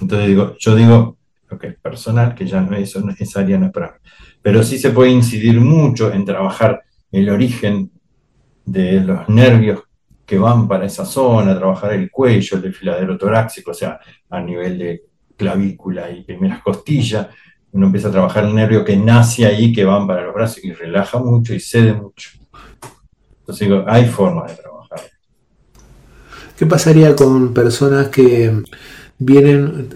B: entonces digo, yo digo, lo que es personal, que ya no es, esa área no es para mí, pero sí se puede incidir mucho en trabajar el origen de los nervios que van para esa zona, trabajar el cuello, el desfiladero torácico, o sea, a nivel de clavícula y primeras costillas, uno empieza a trabajar el nervio que nace ahí, que van para los brazos y relaja mucho y cede mucho. Entonces digo, hay formas de trabajar.
A: ¿Qué pasaría con personas que vienen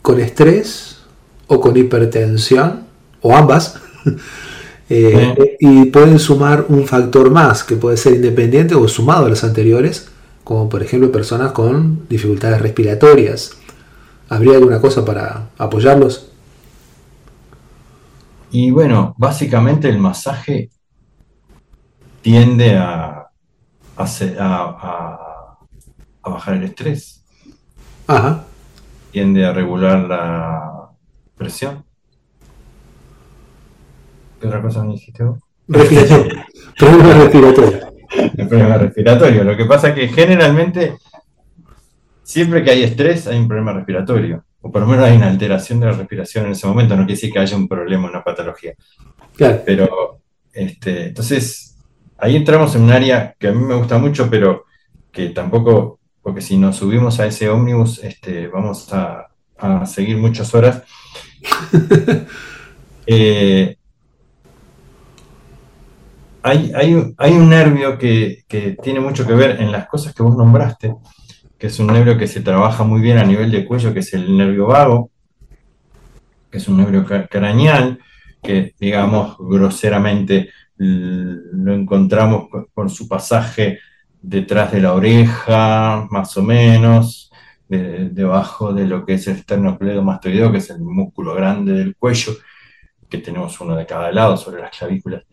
A: con estrés o con hipertensión, o ambas, *laughs* eh, y pueden sumar un factor más que puede ser independiente o sumado a los anteriores, como por ejemplo personas con dificultades respiratorias? ¿Habría alguna cosa para apoyarlos?
B: Y bueno, básicamente el masaje tiende a, a, bajar el estrés.
A: Ajá.
B: Tiende a regular la presión. ¿Qué otra cosa me dijiste vos?
A: Respiración. *laughs* problema respiratorio.
B: El problema respiratorio. Lo que pasa es que generalmente, siempre que hay estrés, hay un problema respiratorio. O por lo menos hay una alteración de la respiración en ese momento. No quiere decir que haya un problema, una patología.
A: Claro.
B: Pero, este, entonces, ahí entramos en un área que a mí me gusta mucho, pero que tampoco, porque si nos subimos a ese ómnibus, este, vamos a, seguir muchas horas. *laughs* Eh, hay, un nervio que, que, tiene mucho que ver en las cosas que vos nombraste, que es un nervio que se trabaja muy bien a nivel de cuello, que es el nervio vago, que es un nervio craneal, que digamos groseramente lo encontramos con su pasaje detrás de la oreja, más o menos, debajo de lo que es el esternocleidomastoideo, que es el músculo grande del cuello, que tenemos uno de cada lado sobre las clavículas.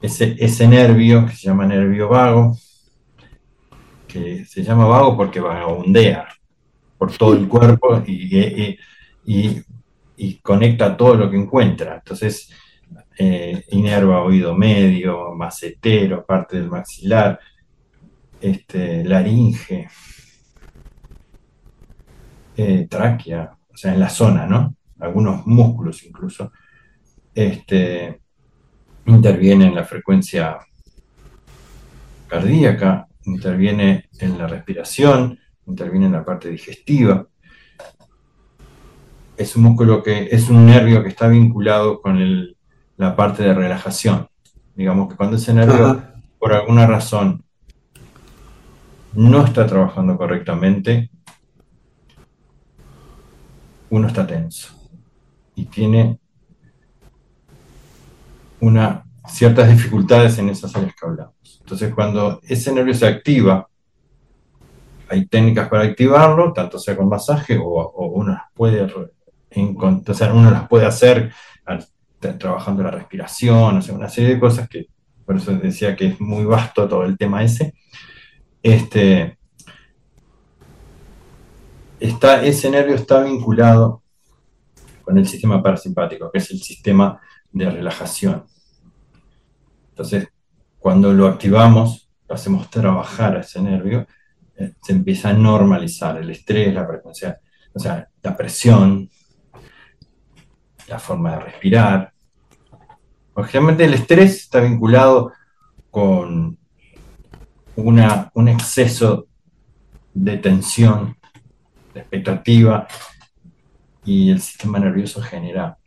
B: Ese, ese nervio, que se llama nervio vago, que se llama vago porque vagabundea por todo el cuerpo y, y, y conecta todo lo que encuentra. Entonces, eh, inerva oído medio, macetero, parte del maxilar, este, laringe, eh, tráquea, o sea, en la zona, ¿no? Algunos músculos incluso, este, interviene en la frecuencia cardíaca, interviene en la respiración, interviene en la parte digestiva. Es un músculo que es un nervio que está vinculado con el la parte de relajación. Digamos que cuando ese nervio, por alguna razón, no está trabajando correctamente, uno está tenso y tiene una, ciertas dificultades en esas áreas que hablamos. Entonces, cuando ese nervio se activa, hay técnicas para activarlo, tanto sea con masaje o, uno las puede, o sea, uno las puede hacer trabajando la respiración, o una serie de cosas que, por eso decía que es muy vasto todo el tema ese. Este, está, ese nervio está vinculado con el sistema parasimpático, que es el sistema de relajación. Entonces, cuando lo activamos, lo hacemos trabajar a ese nervio, eh, se empieza a normalizar el estrés, la frecuencia, o sea, la presión, la forma de respirar, Generalmente el estrés está vinculado con una, un exceso de tensión, de expectativa, y el sistema nervioso genera,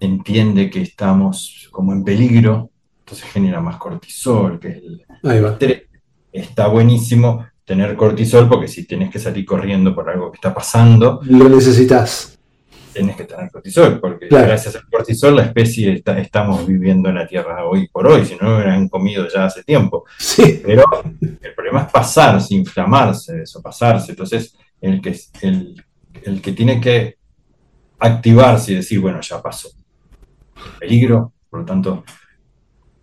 B: entiende que estamos como en peligro, entonces genera más cortisol, que es el. Está buenísimo tener cortisol porque si tienes que salir corriendo por algo que está pasando,
A: lo necesitas
B: tenés que tener cortisol, porque gracias al cortisol la especie está, estamos viviendo en la Tierra hoy por hoy, si no lo hubieran comido ya hace tiempo.
A: Sí.
B: Pero el problema es pasarse, inflamarse, eso, pasarse. Entonces, el que, el, el que tiene que activarse y decir, bueno, ya pasó. peligro, por lo tanto,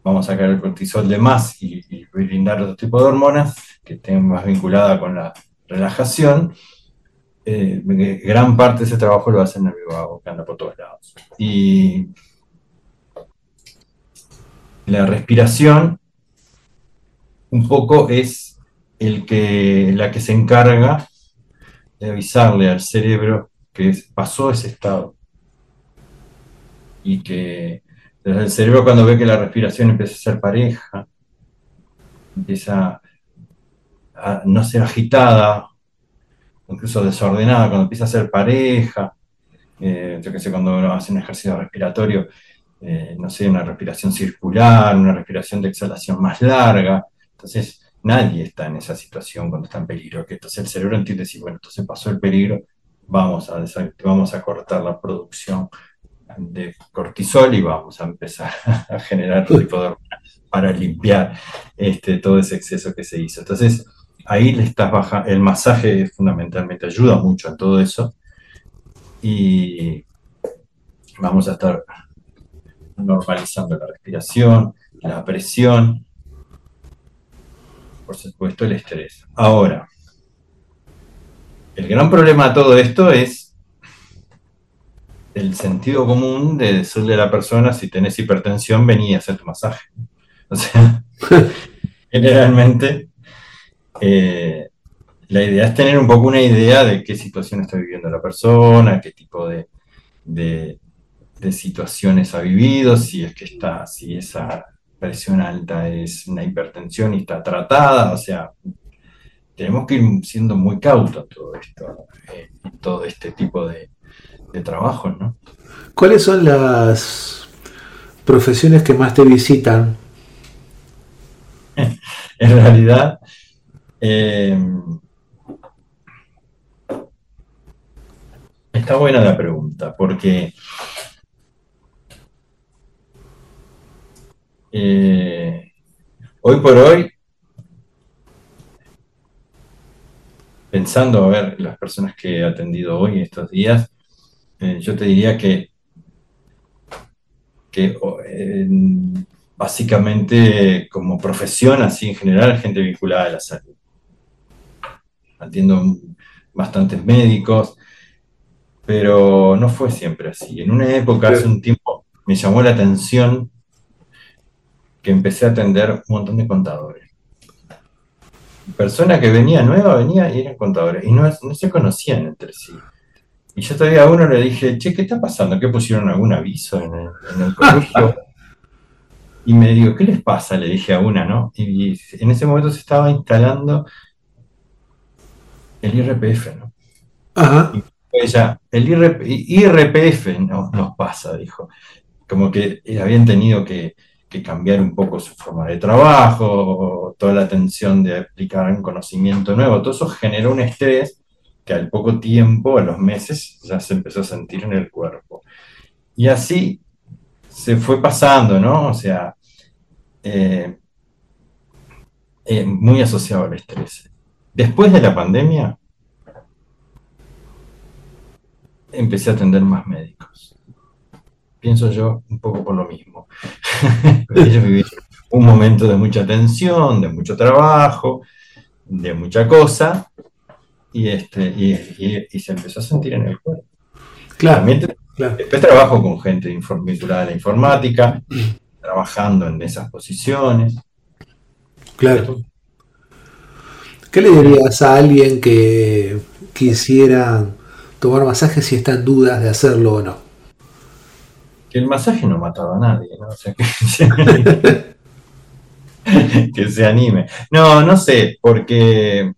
B: vamos a sacar el cortisol de más y, y brindar otro tipo de hormonas que estén más vinculadas con la relajación eh, gran parte de ese trabajo lo hace en vago, que anda por todos lados. Y la respiración un poco es el que, la que se encarga de avisarle al cerebro que pasó ese estado. Y que desde el cerebro cuando ve que la respiración empieza a ser pareja, empieza a no ser agitada, incluso desordenada, cuando empieza a ser pareja, eh, yo qué sé, cuando uno hace un ejercicio respiratorio, eh, no sé, una respiración circular, una respiración de exhalación más larga. Entonces, nadie está en esa situación cuando está en peligro. Que entonces el cerebro entiende decir, bueno, entonces pasó el peligro, vamos a, vamos a cortar la producción de cortisol y vamos a empezar *laughs* a generar *laughs* tipo de para limpiar este, todo ese exceso que se hizo. Entonces, ahí le estás bajando, el masaje fundamentalmente ayuda mucho en todo eso y vamos a estar normalizando la respiración, la presión, por supuesto el estrés. Ahora, el gran problema de todo esto es el sentido común de decirle a la persona si tenés hipertensión, vení a hacer tu masaje. O sea, *laughs* generalmente eh, la idea es tener un poco una idea de qué situación está viviendo la persona, qué tipo de, situaciones ha vivido, si es que está, si esa presión alta es una hipertensión y está tratada, o sea, tenemos que ir siendo muy cautos todo esto, eh, todo este tipo de, de trabajos, ¿no?
A: ¿Cuáles son las profesiones que más te visitan? *laughs*
B: en realidad, eh, está buena la pregunta, porque eh, hoy por hoy, pensando a ver las personas que he atendido hoy estos días, eh, yo te diría que, que básicamente como profesión, así en general, gente vinculada a la salud. Atiendo bastantes médicos, pero no fue siempre así. En una época, hace un tiempo, me llamó la atención que empecé a atender un montón de contadores. Persona que venía nueva, venía y eran contadores, y no, no se conocían entre sí. Y yo todavía a uno le dije, che, ¿qué está pasando? ¿Qué pusieron algún aviso en el, en el colegio? *laughs* Y me digo, ¿qué les pasa? Le dije a una, ¿no? Y en ese momento se estaba instalando el IRPF, ¿no? Ajá. Y ella, el IRPF nos pasa, dijo. Como que habían tenido que, cambiar un poco su forma de trabajo, toda la atención de aplicar un conocimiento nuevo. Todo eso generó un estrés que al poco tiempo, a los meses, ya se empezó a sentir en el cuerpo. Y así se fue pasando, ¿no? O sea, eh, eh, muy asociado al estrés. Después de la pandemia, empecé a atender más médicos. Pienso yo un poco por lo mismo. *laughs* Ellos vivieron un momento de mucha tensión, de mucho trabajo, de mucha cosa, y, este, y, se empezó a sentir en el cuerpo. Claro. Después trabajo con gente vinculada a la informática, trabajando en esas posiciones.
A: Claro. ¿Qué le dirías a alguien que quisiera tomar masaje si está en dudas de hacerlo o no?
B: Que el masaje no mataba a nadie, ¿no? O sea, *laughs* que, se anime. No, no sé, porque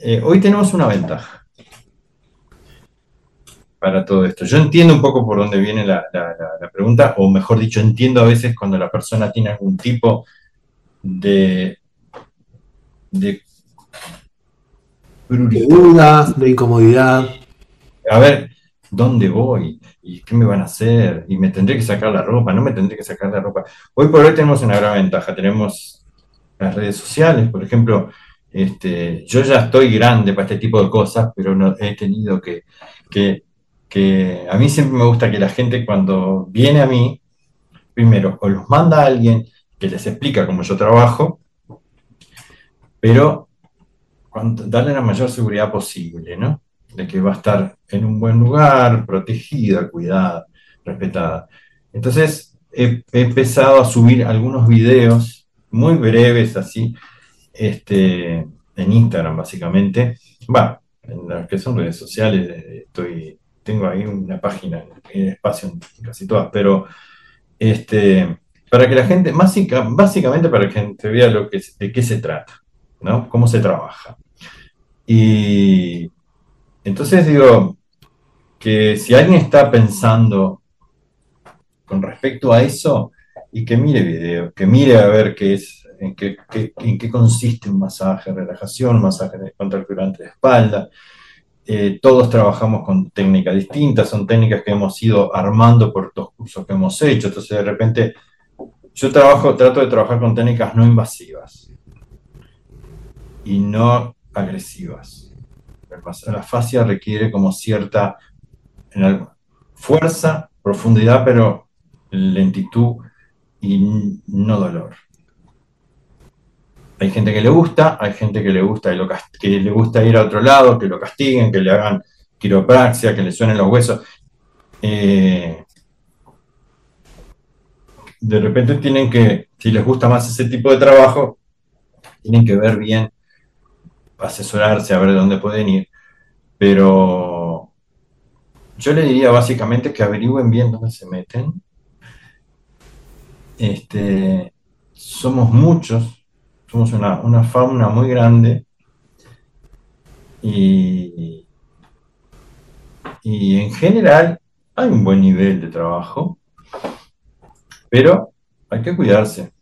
B: eh, hoy tenemos una ventaja para todo esto. Yo entiendo un poco por dónde viene la, pregunta, o mejor dicho, entiendo a veces cuando la persona tiene algún tipo de,
A: de, de duda, de incomodidad.
B: A ver, ¿dónde voy? ¿Y qué me van a hacer? ¿Y me tendré que sacar la ropa? ¿No me tendré que sacar la ropa? Hoy por hoy tenemos una gran ventaja. Tenemos las redes sociales, por ejemplo, este, yo ya estoy grande para este tipo de cosas, pero no, he tenido que, que que a mí siempre me gusta que la gente cuando viene a mí, primero, o los manda a alguien que les explica cómo yo trabajo, pero darle la mayor seguridad posible, ¿no? De que va a estar en un buen lugar, protegida, cuidada, respetada. Entonces, he, empezado a subir algunos videos muy breves, así, este, en Instagram, básicamente. Va, en las que son redes sociales, estoy tengo ahí una página en espacio en casi todas, pero este, para que la gente, básicamente para que la gente vea lo que, de qué se trata, ¿no? Cómo se trabaja. Y, entonces digo que si alguien está pensando con respecto a eso, y que mire video, que mire a ver qué es, en qué, consiste un masaje, relajación, masaje contracturante de espalda. Eh, todos trabajamos con técnicas distintas, son técnicas que hemos ido armando por los cursos que hemos hecho. Entonces, de repente, yo trabajo, trato de trabajar con técnicas no invasivas y no agresivas. La fascia requiere como cierta fuerza, profundidad, pero lentitud y no dolor. Hay gente que le gusta, hay gente que le gusta, que le gusta ir a otro lado, que lo castiguen, que le hagan quiropraxia, que le suenen los huesos. Eh, de repente tienen que, si les gusta más ese tipo de trabajo, tienen que ver bien, asesorarse, a ver de dónde pueden ir. Pero yo le diría básicamente que averigüen bien dónde se meten, este, somos muchos, somos una, fauna muy grande y, en general hay un buen nivel de trabajo, pero hay que cuidarse.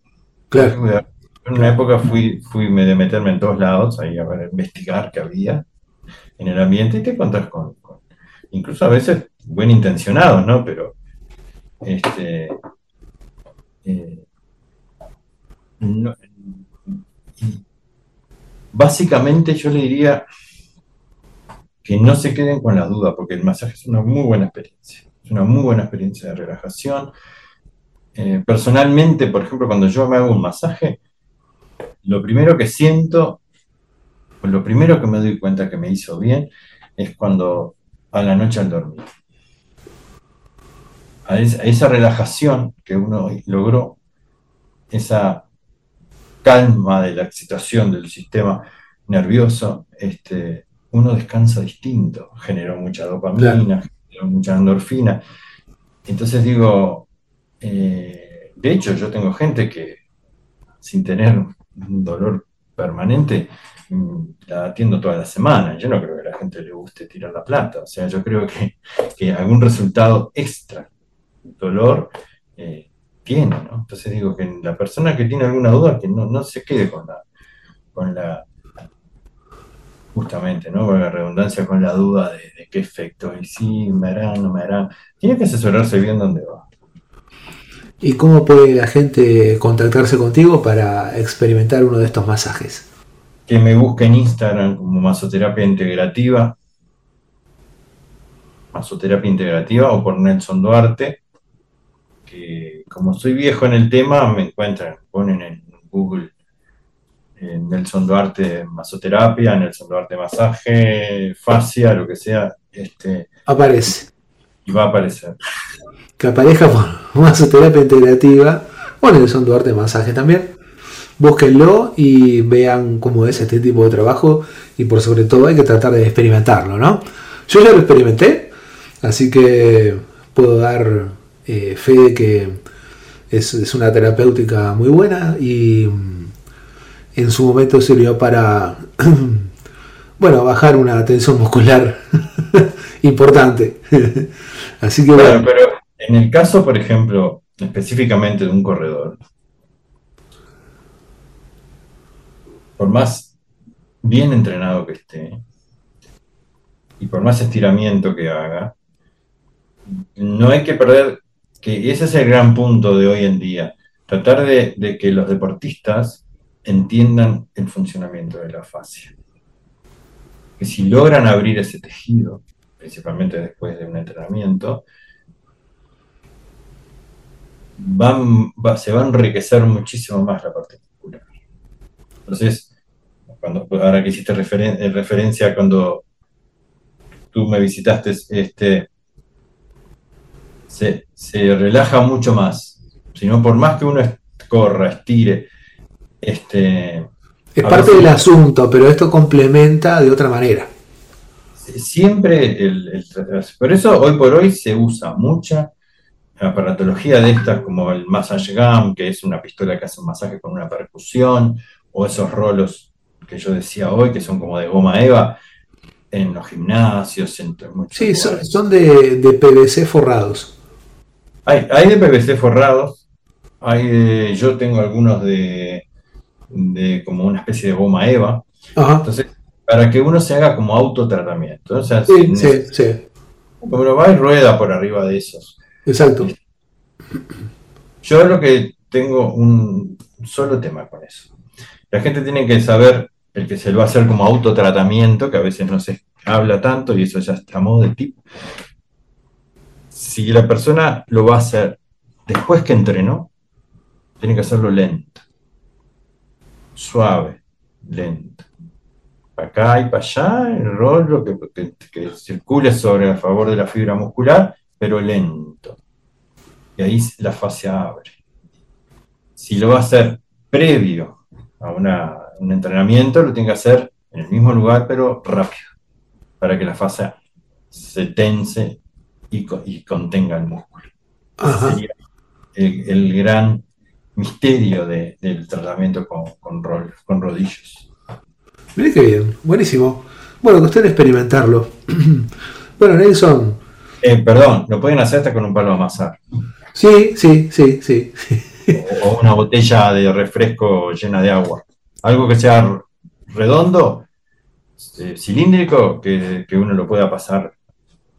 B: Claro. En una época fui, fui de meterme en todos lados, ahí a investigar qué había en el ambiente y te encuentras con, incluso a veces buen intencionados, ¿no? Pero este, eh, básicamente yo le diría que no se queden con la duda, porque el masaje es una muy buena experiencia, es una muy buena experiencia de relajación. Eh, personalmente, por ejemplo, cuando yo me hago un masaje, lo primero que siento, lo primero que me doy cuenta que me hizo bien, es cuando a la noche al dormir. A esa, relajación que uno logró, esa calma de la situación del sistema nervioso, este, uno descansa distinto, generó mucha dopamina, generó mucha endorfina. Entonces digo, eh, de hecho yo tengo gente que sin tener un dolor permanente, mm, la atiendo toda la semana. Yo no creo que a la gente le guste tirar la plata. O sea, yo creo que, que algún resultado extra dolor eh, tiene, ¿no? Entonces digo que la persona que tiene alguna duda, que no, se quede con la, con la, justamente, ¿no? Con la redundancia, con la duda de, qué efecto, y si me harán, no me harán. Tiene que asesorarse bien dónde va.
A: ¿Y cómo puede la gente contactarse contigo para experimentar uno de estos masajes?
B: Que me busque en Instagram como masoterapia integrativa, masoterapia integrativa o por Nelson Duarte como soy viejo en el tema, me encuentran, ponen en Google Nelson Duarte masoterapia, Nelson Duarte masaje, fascia, lo que sea, este,
A: aparece.
B: Y va a aparecer.
A: Que aparezca *laughs* por masoterapia integrativa o Nelson Duarte masaje también. Búsquenlo y vean cómo es este tipo de trabajo y por sobre todo hay que tratar de experimentarlo, ¿no? Yo ya lo experimenté, así que puedo dar eh, fe de que es, una terapéutica muy buena y mm, en su momento sirvió para, *clears throat* bueno, bajar una tensión muscular *laughs* importante. *laughs* Así que
B: bueno, pero en el caso, por ejemplo, específicamente de un corredor, por más bien entrenado que esté y por más estiramiento que haga, no hay que perder que ese es el gran punto de hoy en día, tratar de, que los deportistas entiendan el funcionamiento de la fascia. Que si logran abrir ese tejido, principalmente después de un entrenamiento, se va a enriquecer muchísimo más la parte muscular. Entonces, cuando, ahora que hiciste referencia cuando tú me visitaste este, se, relaja mucho más. Sino por más que uno corra, estire, este,
A: es parte del asunto, pero esto complementa de otra manera.
B: Siempre, el, por eso hoy por hoy se usa mucha aparatología de estas, como el massage gun, que es una pistola que hace un masaje con una percusión, o esos rolos que yo decía hoy, que son como de goma eva. en los gimnasios, en muchos
A: Sí, son,
B: lugares.
A: son de, de PVC forrados.
B: Hay, hay de PVC forrados, hay de- yo tengo algunos de, de como una especie de goma eva.
A: Ajá.
B: Entonces, para que uno se haga como autotratamiento. O sea,
A: Sí,
B: si
A: sí, sí.
B: como lo va y rueda por arriba de esos.
A: Exacto.
B: Yo lo que tengo un solo tema con eso. La gente tiene que saber, el que se lo va a hacer como autotratamiento, que a veces no se habla tanto y eso ya está a modo de tip. Si la persona lo va a hacer después que entrenó, tiene que hacerlo lento, suave, lento. Para acá y para allá, el rollo que, que- que circule sobre a favor de la fibra muscular, pero lento. Y ahí la fase abre. Si lo va a hacer previo a una- un entrenamiento, lo tiene que hacer en el mismo lugar, pero rápido, para que la fase se tense y, y contenga el músculo. Ese
A: Ajá.
B: sería el, el gran misterio de- del tratamiento con, con, rol- con rodillos.
A: Mire qué bien, buenísimo. Bueno, cuestión de experimentarlo. *clears throat* bueno, Nelson,
B: Eh, perdón, lo pueden hacer hasta con un palo de amasar.
A: sí, sí, sí, sí.
B: o o una botella de refresco llena de agua. Algo que sea redondo, eh, cilíndrico, que, que uno lo pueda pasar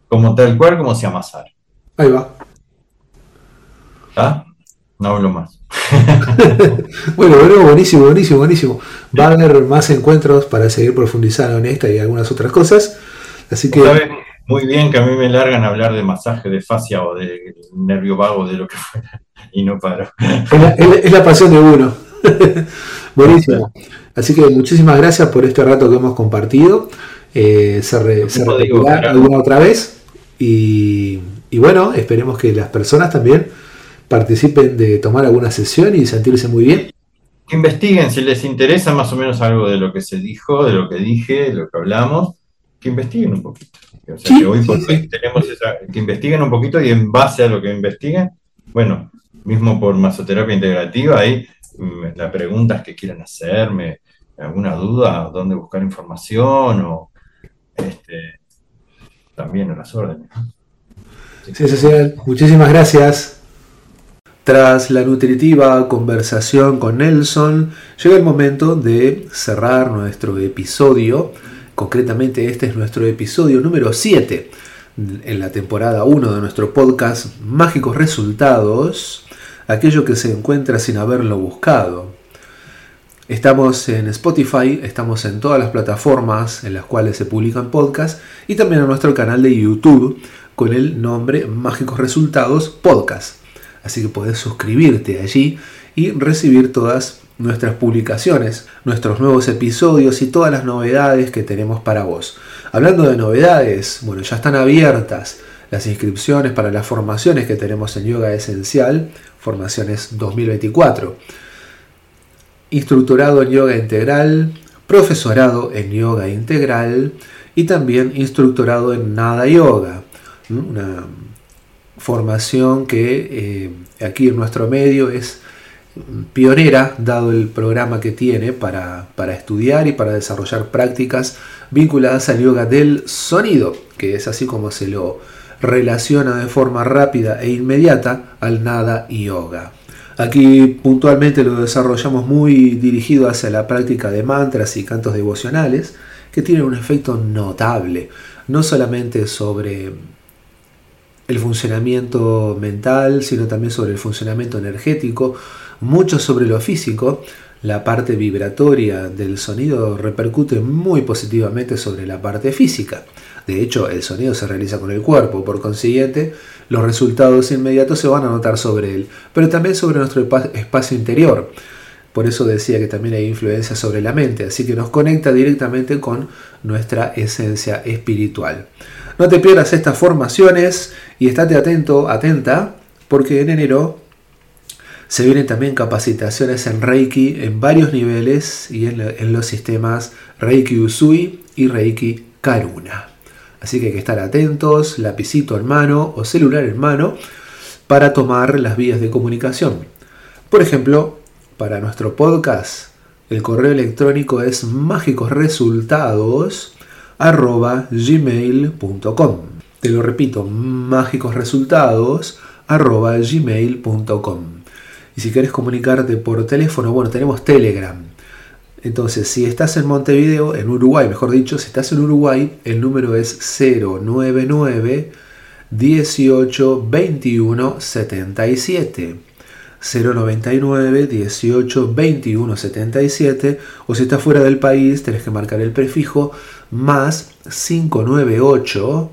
B: como tal cual como si amasar.
A: Ahí va.
B: ¿Está? No hablo más. *laughs*
A: Bueno, bueno, buenísimo, buenísimo, buenísimo. Va a haber más encuentros para seguir profundizando en esta y algunas otras cosas. Así que,
B: muy bien que a mí me largan a hablar de masaje de fascia o de nervio vago, de lo que fuera, y no paro.
A: es la, es pasión de uno. *laughs* buenísimo. Así que muchísimas gracias por este rato que hemos compartido. Eh, se, re- se
B: digo,
A: alguna otra vez. Y, y bueno, esperemos que las personas también participen de tomar alguna sesión y sentirse muy bien.
B: Que investiguen si les interesa más o menos algo de lo que se dijo, de lo que dije, de lo que hablamos, que investiguen un poquito. O sea,
A: Sí,
B: que hoy
A: sí,
B: por
A: sí.
B: hoy tenemos esa, que investiguen un poquito y en base a lo que investiguen, bueno, mismo por masoterapia integrativa, ahí mm, las preguntas que quieran hacerme, alguna duda, dónde buscar información o este, también a las órdenes.
A: Sensacional. Muchísimas gracias. Tras la nutritiva conversación con Nelson, llega el momento de cerrar nuestro episodio. Concretamente, este es nuestro episodio número 7 en la temporada 1 de nuestro podcast Mágicos Resultados, aquello que se encuentra sin haberlo buscado. Estamos en Spotify, estamos en todas las plataformas en las cuales se publican podcasts y también en nuestro canal de YouTube con el nombre Mágicos Resultados Podcast. Así que podés suscribirte allí y recibir todas nuestras publicaciones, nuestros nuevos episodios y todas las novedades que tenemos para vos. Hablando de novedades, bueno, ya están abiertas las inscripciones para las formaciones que tenemos en Yoga Esencial, formaciones 2024 instructorado en yoga integral, profesorado en yoga integral y también instructorado en nada yoga. Una formación que eh, aquí en nuestro medio es pionera, dado el programa que tiene para, para estudiar y para desarrollar prácticas vinculadas al yoga del sonido, que es así como se lo relaciona de forma rápida e inmediata al nada yoga. Aquí puntualmente lo desarrollamos muy dirigido hacia la práctica de mantras y cantos devocionales que tienen un efecto notable, no solamente sobre el funcionamiento mental, sino también sobre el funcionamiento energético, mucho sobre lo físico. La parte vibratoria del sonido repercute muy positivamente sobre la parte física. De hecho, el sonido se realiza con el cuerpo, por consiguiente, los resultados inmediatos se van a notar sobre él, pero también sobre nuestro espacio interior. Por eso decía que también hay influencia sobre la mente, así que nos conecta directamente con nuestra esencia espiritual. No te pierdas estas formaciones y estate atento, atenta, porque en enero se vienen también capacitaciones en Reiki en varios niveles y en, los sistemas Reiki Usui y Reiki Karuna. Así que hay que estar atentos, lapicito en mano o celular en mano para tomar las vías de comunicación. Por ejemplo, para nuestro podcast, el correo electrónico es mágicosresultados arroba gmail.com. Te lo repito, mágicosresultados arroba gmail.com. Y si quieres comunicarte por teléfono, bueno, tenemos Telegram. Entonces, si estás en Montevideo, en Uruguay, mejor dicho, si estás en Uruguay, el número es 099 18 21 77. 099 18 21 77 o si estás fuera del país tenés que marcar el prefijo más 598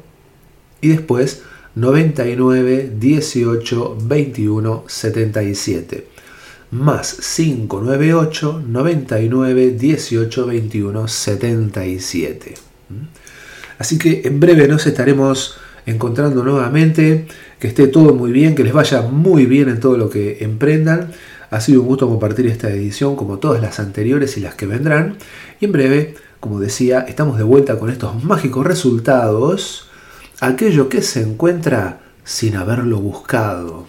A: y después 99 18 21 77 más 598 99 18 21 77 así que en breve nos estaremos encontrando nuevamente. Que esté todo muy bien que les vaya muy bien en todo lo que emprendan. Ha sido un gusto compartir esta edición como todas las anteriores y las que vendrán. Y en breve como decía estamos de vuelta con estos mágicos resultados aquello que se encuentra sin haberlo buscado.